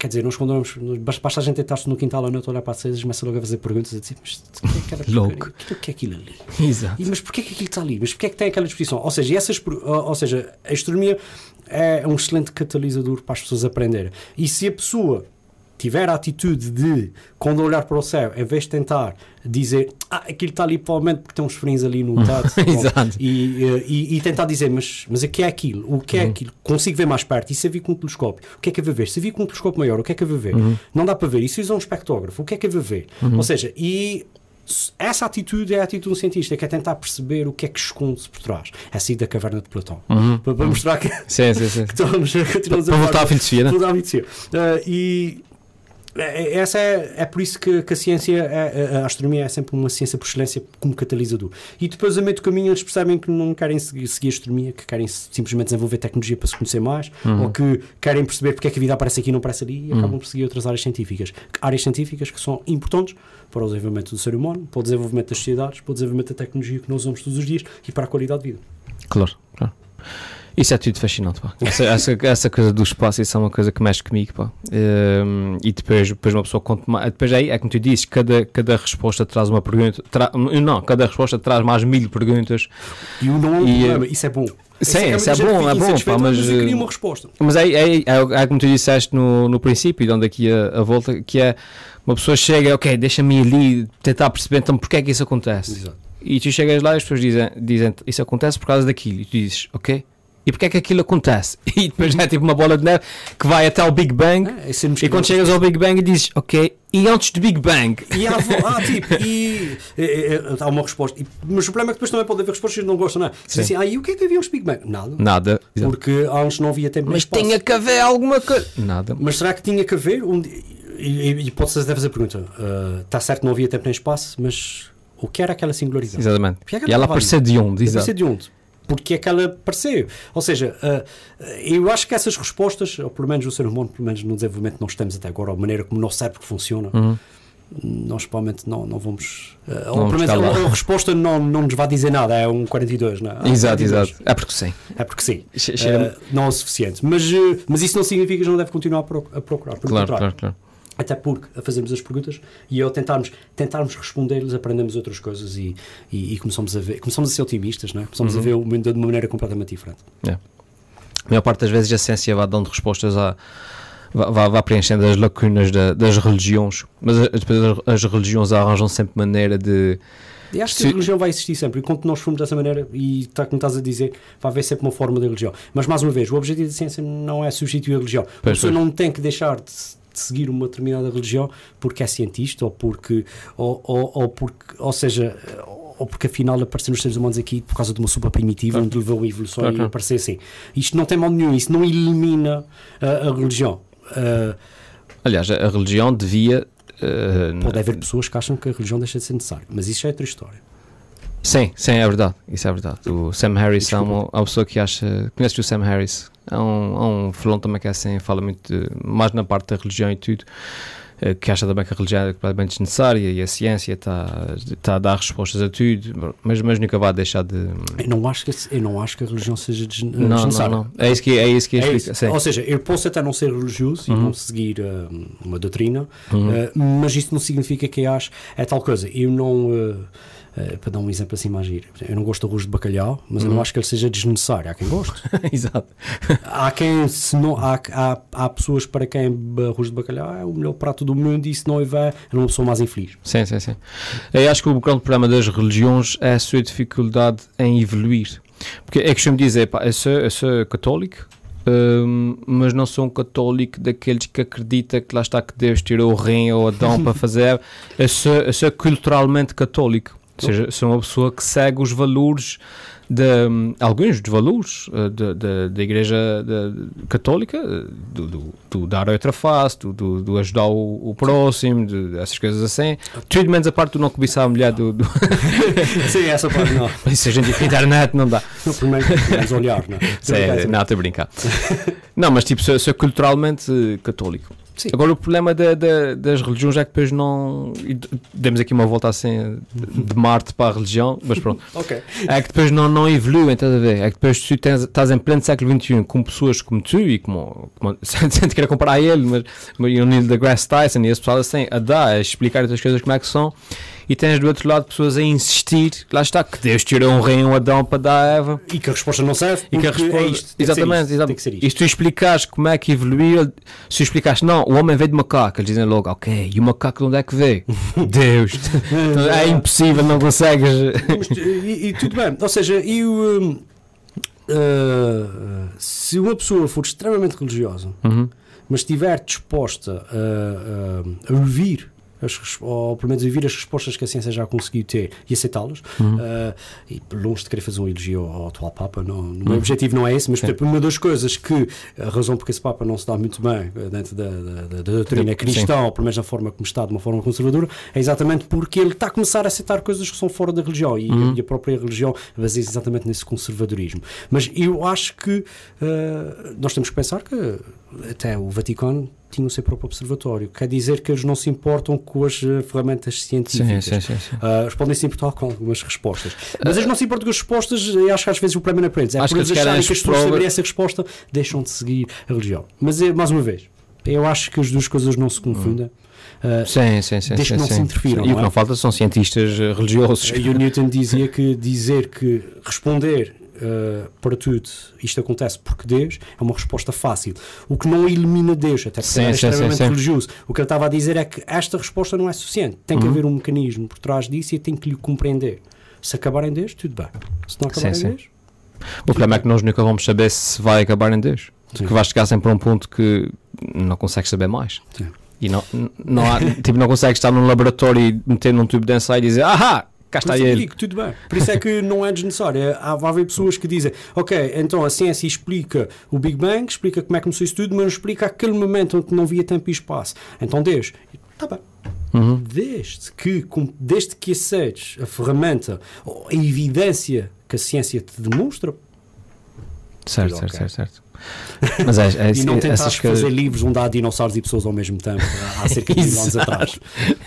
S2: quer dizer, quando vamos, basta a gente tentar-se no quintal à noite olhar para as coisas, começa logo a fazer perguntas a dizer, mas o que é aquela <laughs>
S1: Louco.
S2: O que é aquilo ali? <laughs>
S1: Exato.
S2: E, mas porquê é que aquilo está ali? Mas porquê é que tem aquela disposição? Ou seja, essas, ou seja, a astronomia é um excelente catalisador para as pessoas aprenderem. E se a pessoa tiver a atitude de, quando olhar para o céu, em vez de tentar dizer ah, aquilo está ali provavelmente porque tem uns frinhos ali no teto. <laughs> E, eh, e, e, tentar dizer, mas, mas o que é aquilo? O que é uhum. aquilo? Consigo ver mais perto? E se eu vi com um telescópio? O que é que eu vou ver? Se eu vi com um telescópio maior, o que é que eu vou ver? Uhum. Não dá para ver. E se usar um espectrógrafo, o que é que eu vou ver? Uhum. Ou seja, e essa atitude é a atitude do cientista, que é tentar perceber o que é que esconde-se por trás. É sair da caverna de Platão.
S1: Uhum.
S2: Para, para, mostrar que,
S1: sim, sim, sim. <laughs>
S2: que estamos,
S1: a voltar à filosofia, né?
S2: Uh, e é, é, essa é, é por isso que, que a ciência, é, a astronomia é sempre uma ciência por excelência como catalisador. E depois, a meio do caminho, eles percebem que não querem seguir, seguir a astronomia, que querem simplesmente desenvolver tecnologia para se conhecer mais, uhum. ou que querem perceber porque é que a vida aparece aqui e não aparece ali, e uhum. acabam por seguir outras áreas científicas. Áreas científicas que são importantes para o desenvolvimento do ser humano, para o desenvolvimento das sociedades, para o desenvolvimento da tecnologia que nós usamos todos os dias e para a qualidade de vida.
S1: Claro, claro. Isso é tudo fascinante, pá. Essa, essa, essa, coisa do espaço, isso é uma coisa que mexe comigo, pá. Um, e depois, depois uma pessoa conta mais. Depois aí é como tu dizes, cada, cada resposta traz uma pergunta. Tra, não, cada resposta traz mais mil perguntas.
S2: E o não é e, problema, isso é bom.
S1: Sim, é isso é bom, é bom, pá, mas.
S2: Mas eu queria uma resposta.
S1: Mas é, é, é, é como tu disseste no, no princípio, dando aqui a, a volta, que é uma pessoa chega, ok, deixa-me ali tentar perceber então porque é que isso acontece. Exato. E tu chegas lá e as pessoas dizem, dizem isso acontece por causa daquilo. E tu dizes, ok, e porque é que aquilo acontece? <laughs> E depois é tipo uma bola de neve que vai até ao Big Bang. É, e quando chegas ao Big Bang e dizes, ok, e antes do Big Bang?
S2: E há, ah, tipo, e, há uma resposta. E, mas o problema é que depois também pode haver respostas que não gostam, não é? Diz assim, ah, e o que é que havia os Big Bang? Nada.
S1: Nada.
S2: Porque antes não havia tempo
S1: Mas tinha que haver alguma coisa.
S2: Nada. Mas será que tinha que haver? Um, e, e pode-se fazer a pergunta: está uh, certo não havia tempo nem espaço, mas o que era aquela singularidade?
S1: Exatamente. É e ela apareceu de onde?
S2: Apareceu de onde? Porque é que ela apareceu. Ou seja, uh, eu acho que essas respostas, ou pelo menos o ser humano, pelo menos no desenvolvimento que nós temos até agora, a maneira como o nosso cérebro funciona, uhum. nós provavelmente não, não vamos. Uh, não ou pelo menos a, a, resposta não, não nos vai dizer nada, é um 42, não é?
S1: Exato, 42. exato. É porque sim.
S2: É porque sim. Uh, não é o suficiente. Mas, mas isso não significa que não deve continuar a procurar.
S1: Claro, claro, claro.
S2: Até porque fazemos as perguntas e ao tentarmos, tentarmos responder-lhes aprendemos outras coisas e, e, e, começamos, a ver, começamos a ser otimistas, não é? começamos uhum. a ver o mundo de uma maneira completamente diferente.
S1: É. A maior parte das vezes a ciência vai dando respostas a. Vai, vai preenchendo as lacunas da, das religiões, mas depois as religiões arranjam sempre maneira de,
S2: e acho que a religião vai existir sempre. Enquanto nós formos dessa maneira, e está como estás a dizer, vai haver sempre uma forma de religião. Mas mais uma vez, o objetivo da ciência não é substituir a religião. Pois, a pessoa pois. não tem que deixar de de seguir uma determinada religião porque é cientista ou porque ou, ou, ou porque ou seja ou porque afinal apareceram os seres humanos aqui por causa de uma super primitiva claro. onde levou a evolução claro. e aparecer assim isto não tem mal nenhum isso não elimina a, a religião uh,
S1: aliás a religião devia
S2: uh, pode haver pessoas que acham que a religião deixa de ser necessária mas isso é outra história
S1: Sim, sim, é verdade. Isso é verdade. O Sam Harris é uma, uma pessoa que acha. Conheces o Sam Harris? É um, é um filão também que é assim, fala muito de, mais na parte da religião e tudo. Eh, que acha também que a religião é completamente desnecessária e a ciência está, está a dar respostas a tudo, mas, mas nunca vai deixar de.
S2: Eu não acho que, eu não acho que a religião seja desnecessária.
S1: Não, não, não. É isso que, é isso que é
S2: isso. Ou seja, eu posso até não ser religioso uhum. e não seguir uh, uma doutrina, uhum. uh, mas isso não significa que eu acho. É tal coisa. Eu não. Uh, Uh, para dar um exemplo assim mais giro. Eu não gosto de arroz de bacalhau, mas uhum. eu não uhum. acho que ele seja desnecessário. Há quem goste. <laughs>
S1: Exato.
S2: Há quem, se não, há, há, há pessoas para quem arroz de bacalhau é o melhor prato do mundo e se não houver, é uma pessoa mais infeliz.
S1: Sim, sim, sim. Eu acho que o grande problema das religiões é a sua dificuldade em evoluir. Porque é que costumo dizer, pá, eu sou, eu sou católico, um, mas não sou um católico daqueles que acredita que lá está que Deus tirou o rim ou Adão para <laughs> fazer. Eu sou, eu sou culturalmente católico. Ou seja, sou uma pessoa que segue os valores de um, alguns dos valores uh, da Igreja de, Católica, eh, do, do, do, dar outra face, do, do, do ajudar o, o próximo, de, essas coisas assim. Tudo menos a parte do não cobiçar a mulher do. do... <laughs>
S2: Sim, essa parte não. <laughs>
S1: Se a gente ir internet não dá.
S2: No primeiro, olhar, não é?
S1: Não, estou a brincar. não, mas tipo, sou, sou culturalmente católico. Sim. Agora o problema da, da, das religiões é que depois não. Demos aqui uma volta assim de Marte para a religião, mas pronto. <laughs>
S2: okay.
S1: É que depois não, não evoluem, estás a ver? É que depois tu tens, estás em pleno século XXI com pessoas como tu e como. como <laughs> sem te querer comparar a ele, mas, mas o Neil deGrasse Tyson e esse pessoal assim, a dar, a explicar as coisas como é que são e tens do outro lado pessoas a insistir, lá está, que Deus tirou um rei e um Adão para dar a Eva.
S2: E que a resposta não serve,
S1: e que a resposta, é isto, exatamente, exatamente. E se tu explicares como é que evoluiu, se explicares, não, o homem veio de macaco, eles dizem logo, ok, e o macaco de onde é que veio? <laughs> Deus, é impossível, não consegues.
S2: e, e, tudo bem, ou seja, e o. Uh, se uma pessoa for extremamente religiosa, uhum. mas estiver disposta a, a, a ouvir as, ou pelo menos ouvir as respostas que a ciência já conseguiu ter e aceitá-las. Uhum. Uh, e longe de querer fazer um elogio ao, ao atual Papa, não, o meu uhum. objetivo não é esse, mas por uma das coisas que a razão porque esse Papa não se dá muito bem eh, dentro da, da, da, doutrina cristã, ou pelo menos da forma como está, de uma forma conservadora, é exatamente porque ele está a começar a aceitar coisas que são fora da religião e, uhum. e a própria religião baseia-se exatamente nesse conservadorismo. Mas eu acho que uh, nós temos que pensar que até o Vaticano tinham o seu próprio observatório. Quer dizer que eles não se importam com as uh, ferramentas científicas.
S1: Sim, sim, sim.
S2: Uh, eles podem se importar com algumas respostas. Mas eles não se importam com as respostas, e acho que às vezes o problema não é para eles. É
S1: Acho
S2: por eles acharem que as
S1: as
S2: pessoas saberem essa resposta, deixam de seguir a religião. Mas, é, mais uma vez, eu acho que as duas coisas não se confundem. Uh,
S1: Sim, sim, sim.
S2: Desde que não se interfiram,
S1: E o
S2: não
S1: que
S2: é?
S1: não falta são cientistas eh, religiosos.
S2: E o Newton dizia que dizer que responder uh, para tudo isto acontece porque Deus é uma resposta fácil. O que não elimina Deus, até porque
S1: Sim,
S2: é
S1: sim,
S2: extremamente
S1: sim.
S2: religioso. O que ele estava a dizer é que esta resposta não é suficiente. Tem que
S1: Uhum.
S2: haver um mecanismo por trás disso e tem que lhe compreender. Se acabar em Deus, tudo bem. Se não acabar em. Deus,
S1: O problema é que nós nunca vamos saber se vai acabar em Deus.
S2: Sim.
S1: Que vais chegar sempre a um ponto que não consegues saber mais.
S2: Sim.
S1: E não, não, há, <laughs> tipo, não consegues estar num laboratório e meter num tubo de ensaio e dizer Ahá, cá está ele.
S2: digo, tudo bem. Por isso é que não é desnecessário. É- Há, vai haver pessoas que dizem, ok, então a ciência explica o Big Bang, explica como é que começou isso tudo, mas não explica aquele momento onde não havia tempo e espaço. Então Deus, está bem.
S1: Uhum.
S2: Desde que, desde que aceites a ferramenta, a evidência que a ciência te demonstra,
S1: Certo, certo, certo, certo. Mas é, é,
S2: e não
S1: é, coisas.
S2: fazer livros onde há dinossauros e pessoas ao mesmo tempo, há cerca de mil anos atrás.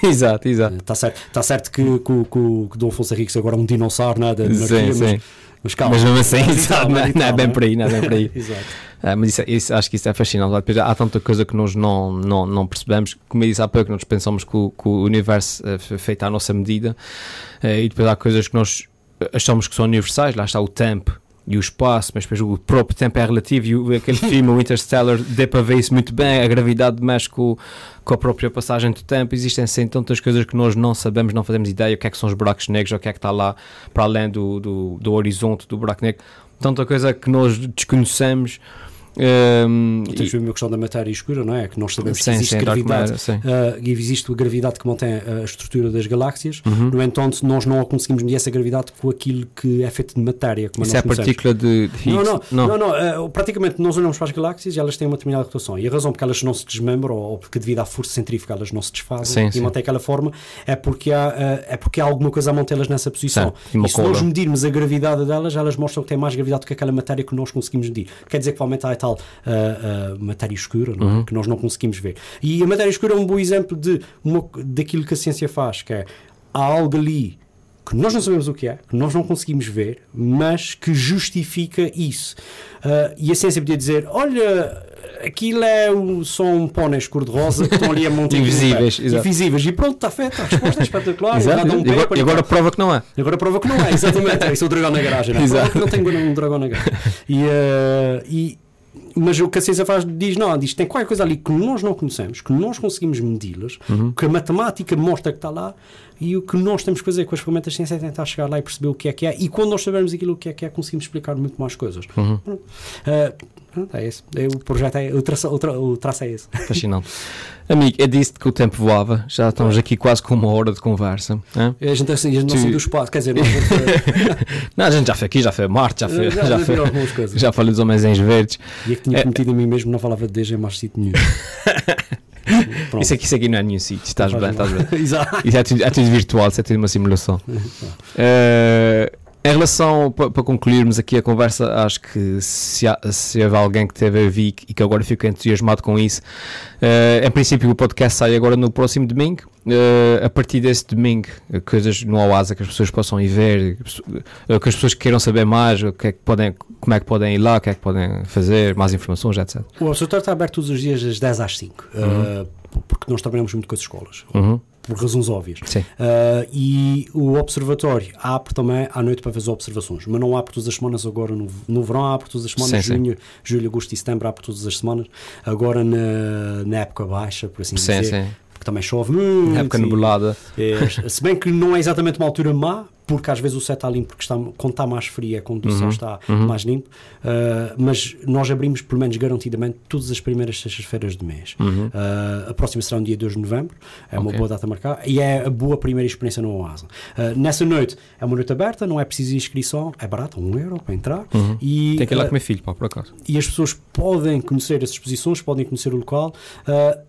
S1: exato, exato.
S2: Está certo, tá certo que, que, que, o- que Dom Afonso Henriques agora é um dinossauro, nada, de
S1: Sim, sim.
S2: mas, calma.
S1: Mas mesmo assim,
S2: e
S1: exato, não, não é bem
S2: é?
S1: por aí, não é bem por aí. <laughs>
S2: Exato.
S1: Ah, mas isso, é- isso- acho que isso é fascinante. Depois há tanta coisa que nós não, não, não percebemos. Como eu disse há pouco, nós pensamos que o, que o universo é fe- feito à nossa medida eh, e depois há coisas que nós achamos que são universais. Lá está o tempo e o espaço, mas depois o próprio tempo é relativo. E o- aquele <laughs> filme, o Interstellar, dê para ver isso muito bem. A gravidade mexe com, com a própria passagem do tempo. Existem assim tantas coisas que nós não sabemos, não fazemos ideia o que é que são os buracos negros, o que é que está lá para além do, do, do horizonte do buraco negro. Tanta coisa que nós desconhecemos.
S2: Tens de ver a questão da matéria escura, não é? Que nós sabemos
S1: Sim,
S2: que existe
S1: sim,
S2: gravidade.
S1: sim.
S2: e existe a gravidade que mantém a estrutura das galáxias.
S1: Uhum.
S2: No entanto, nós não conseguimos medir essa gravidade com aquilo que é feito de matéria. Como
S1: Isso é a partícula de, de
S2: Não,
S1: Higgs?
S2: não, não, não, eh, praticamente nós olhamos para as galáxias e elas têm uma determinada rotação. E a razão porque elas não se desmembram ou porque devido à força centrífuga elas não se desfazem e mantêm aquela forma é porque há, eh, é porque há alguma coisa a mantê-las nessa posição.
S1: E
S2: E se nós medirmos a gravidade delas, elas mostram que têm mais gravidade do que aquela matéria que nós conseguimos medir. Quer dizer que provavelmente há a tal eh, eh, matéria escura não é?
S1: Uhum.
S2: que nós não conseguimos ver. E a matéria escura é um bom exemplo de uma, daquilo que a ciência faz, que é há algo ali que nós não sabemos o que é, que nós não conseguimos ver, mas que justifica isso. Ah, e a ciência podia dizer: olha, aquilo é um, só um pôneis cor-de-rosa que estão ali a <laughs> montar
S1: Invisíveis.
S2: Invisíveis. E pronto, está feito, a resposta é espetacular.
S1: Exato,
S2: um
S1: e agora, e agora prova que não é.
S2: Agora prova que não é, exatamente. É isso o dragão na garagem, não é? <laughs>
S1: Exato.
S2: Não tem um dragão na garagem. E, eh, e- mas o que a ciência faz diz: não, diz tem qualquer coisa ali que nós não conhecemos, que nós conseguimos medi-las,
S1: Uhum.
S2: que a matemática mostra que está lá, e o que nós temos que fazer com as ferramentas de ciência é tentar chegar lá e perceber o que é que é. E quando nós sabermos aquilo que é que é, conseguimos explicar muito mais coisas.
S1: Uhum.
S2: Pronto. Pronto, é esse. É, o projeto é, o traço, o, tra, o traço é esse. <laughs>
S1: Fascinante. Amigo, eu disse que o tempo voava. Já estamos aqui quase com uma hora de conversa.
S2: A gente, assim, a gente não
S1: Tu-
S2: saiu do espaço, quer dizer, fazer- <laughs>
S1: Não, a gente já foi aqui, já foi Marte, já foi.
S2: já,
S1: Já,
S2: já
S1: foi,
S2: algumas coisas.
S1: já falei dos homens verdes.
S2: E é que tinha
S1: É.
S2: prometido a mim mesmo não falava de Deus em mais sítio nenhum. <laughs> Pronto.
S1: Isso aqui, isso aqui não é nenhum sítio. Estás bem, estás bem.
S2: Exato.
S1: Isso é tudo, é tudo virtual, isso é tudo uma simulação. Eh, em relação, para concluirmos aqui a conversa, acho que se, há, se houve alguém que teve a ouvir e que agora fica entusiasmado com isso, eh, em princípio o podcast sai agora no próximo domingo. Eh, a partir desse domingo, coisas no Oasa que as pessoas possam ir ver, eh, que as pessoas queiram saber mais, o que é que podem, como é que podem ir lá, o que é que podem fazer, mais informações, etc.
S2: O observatório está aberto todos os dias das 10 às 5, uh, porque nós trabalhamos muito com as escolas,
S1: Uhum.
S2: Por razões óbvias.
S1: Sim.
S2: Uh, e o observatório abre também à noite para fazer observações, mas não abre todas as semanas agora no, no verão, abre todas as semanas,
S1: Sim, sim.
S2: junho, julho, agosto e setembro, abre todas as semanas. Agora na, na época baixa, por assim
S1: Sim,
S2: dizer,
S1: sim.
S2: porque também chove muito.
S1: Época
S2: e-
S1: nebulada.
S2: É, se bem que não é exatamente uma altura má, porque às vezes o céu está limpo, porque está, quando está mais frio é quando o
S1: Uhum,
S2: céu está mais limpo, uh, mas nós abrimos pelo menos garantidamente todas as primeiras sextas-feiras do mês. Uh, a próxima será no dia 2 de novembro, é uma
S1: Uhum. Ok.
S2: boa data a marcar, e é a boa primeira experiência no Oasa. Uh, nessa noite é uma noite aberta, não é preciso inscrição, é barato, um euro para entrar, e,
S1: Uhum. Tem que ir lá com o meu filho, pá, por acaso.
S2: e as pessoas podem conhecer as exposições, podem conhecer o local.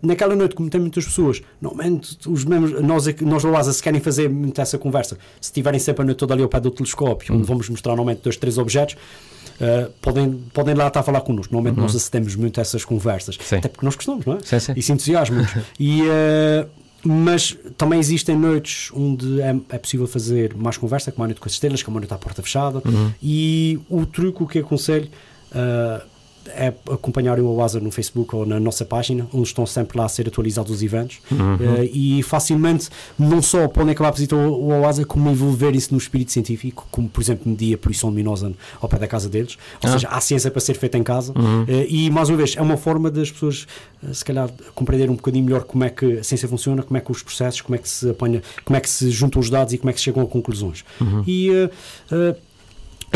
S2: Naquela noite, como tem muitas pessoas, normalmente os membros, nós, aqui- nós da Oasa, se querem fazer muito essa conversa, se estiverem sempre a noite toda ali ao pé do telescópio, onde vamos mostrar normalmente dois, três objetos, uh, podem, podem lá estar a falar connosco. Normalmente uhum. nós acedemos muito a essas conversas, sim. até porque nós gostamos, não é?
S1: Sim, sim. <laughs>
S2: E se entusiasmamos. e, uh, mas também existem noites onde é, é, possível fazer mais conversa, como a noite com as estrelas, que a noite está à porta fechada. Uhum. E o truque que aconselho. Uh, é acompanharem o Oasa no Facebook ou na nossa página, onde estão sempre lá a ser atualizados os eventos uhum. uh, e facilmente não só podem acabar a visitar o Oasa, como envolverem-se no espírito científico, como por exemplo no dia Poluição Luminosa ao pé da casa deles, ou ah. seja, há ciência para ser feita em casa uhum. uh, e mais uma vez é uma forma das pessoas uh, se calhar compreenderem um bocadinho melhor como é que a ciência funciona, como é que os processos, como é que se apanha, como é que se juntam os dados e como é que se chegam a conclusões. Uhum. E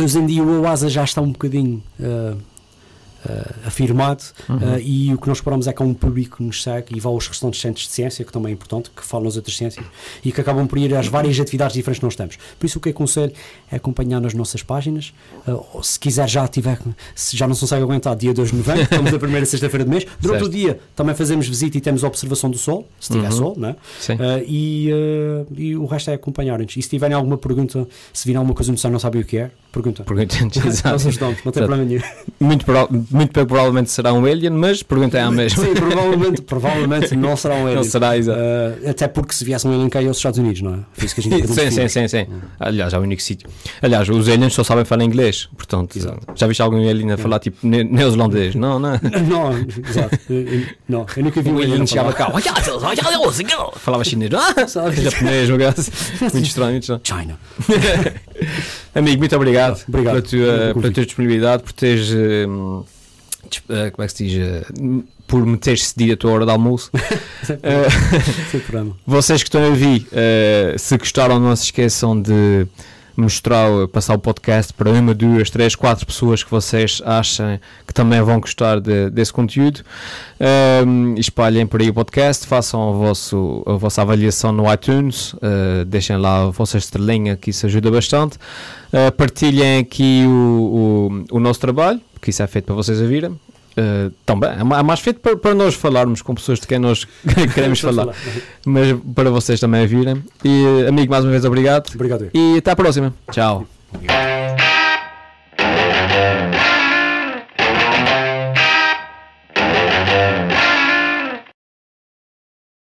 S2: hoje em dia o Oasa já está um bocadinho Uh, afirmado uhum. uh, e o que nós esperamos é que há um público que nos segue e vá aos restantes centros de ciência, que também é importante, que falam nas outras ciências e que acabam por ir às várias atividades diferentes que nós temos. Por isso o que aconselho é acompanhar nas nossas páginas, uh, se quiser já tiver, se já não se consegue aguentar, dia 2 de novembro, estamos a primeira <laughs> sexta-feira de mês, durante certo. o dia também fazemos visita e temos observação do sol, se tiver uhum. sol, né? e, e o resto é acompanhar-nos. E se tiverem alguma pergunta, se virem alguma coisa no não sabem o que é, pergunta.
S1: Pergunta, <laughs>
S2: Nós ajudamos, não tem problema nenhum.
S1: Muito muito provavelmente será um alien, mas perguntem à mesma.
S2: Sim, provavelmente, <laughs> provavelmente não será um alien.
S1: Não será, exato.
S2: Uh, até porque se viesse um alien cá, é os Estados Unidos, não é? Foi isso que a gente
S1: sim, sim, sim, sim. Aliás, é o único sítio. Aliás, os aliens só sabem falar inglês, portanto, exato. já viste algum alien a falar tipo neozelandês? Não, não. <laughs>
S2: Não, exato. <laughs> Não, eu nunca vi um alien chegava cá.
S1: Falava chinês, japonês, muito estranho, muito estranho.
S2: China.
S1: Amigo, muito obrigado, obrigado. Pela, tua, pela tua disponibilidade, por teres. Um, uh, como é que se diz? Uh, por me teres cedido a tua hora de almoço. <laughs>
S2: uh,
S1: vocês que estão a ouvir, se gostaram, não se esqueçam de mostrar, passar o podcast para uma, duas, três, quatro pessoas que vocês acham que também vão gostar de, desse conteúdo. Um, espalhem por aí o podcast, façam a, vosso, a vossa avaliação no iTunes, uh, deixem lá a vossa estrelinha, que isso ajuda bastante. Uh, partilhem aqui o, o, o nosso trabalho, porque isso é feito para vocês a virem. Uh, também, é mais feito para, para, nós falarmos com pessoas de quem nós <laughs> queremos falar, mas para vocês também a virem. E, amigo, mais uma vez, obrigado.
S2: Obrigado.
S1: E até à próxima. Tchau.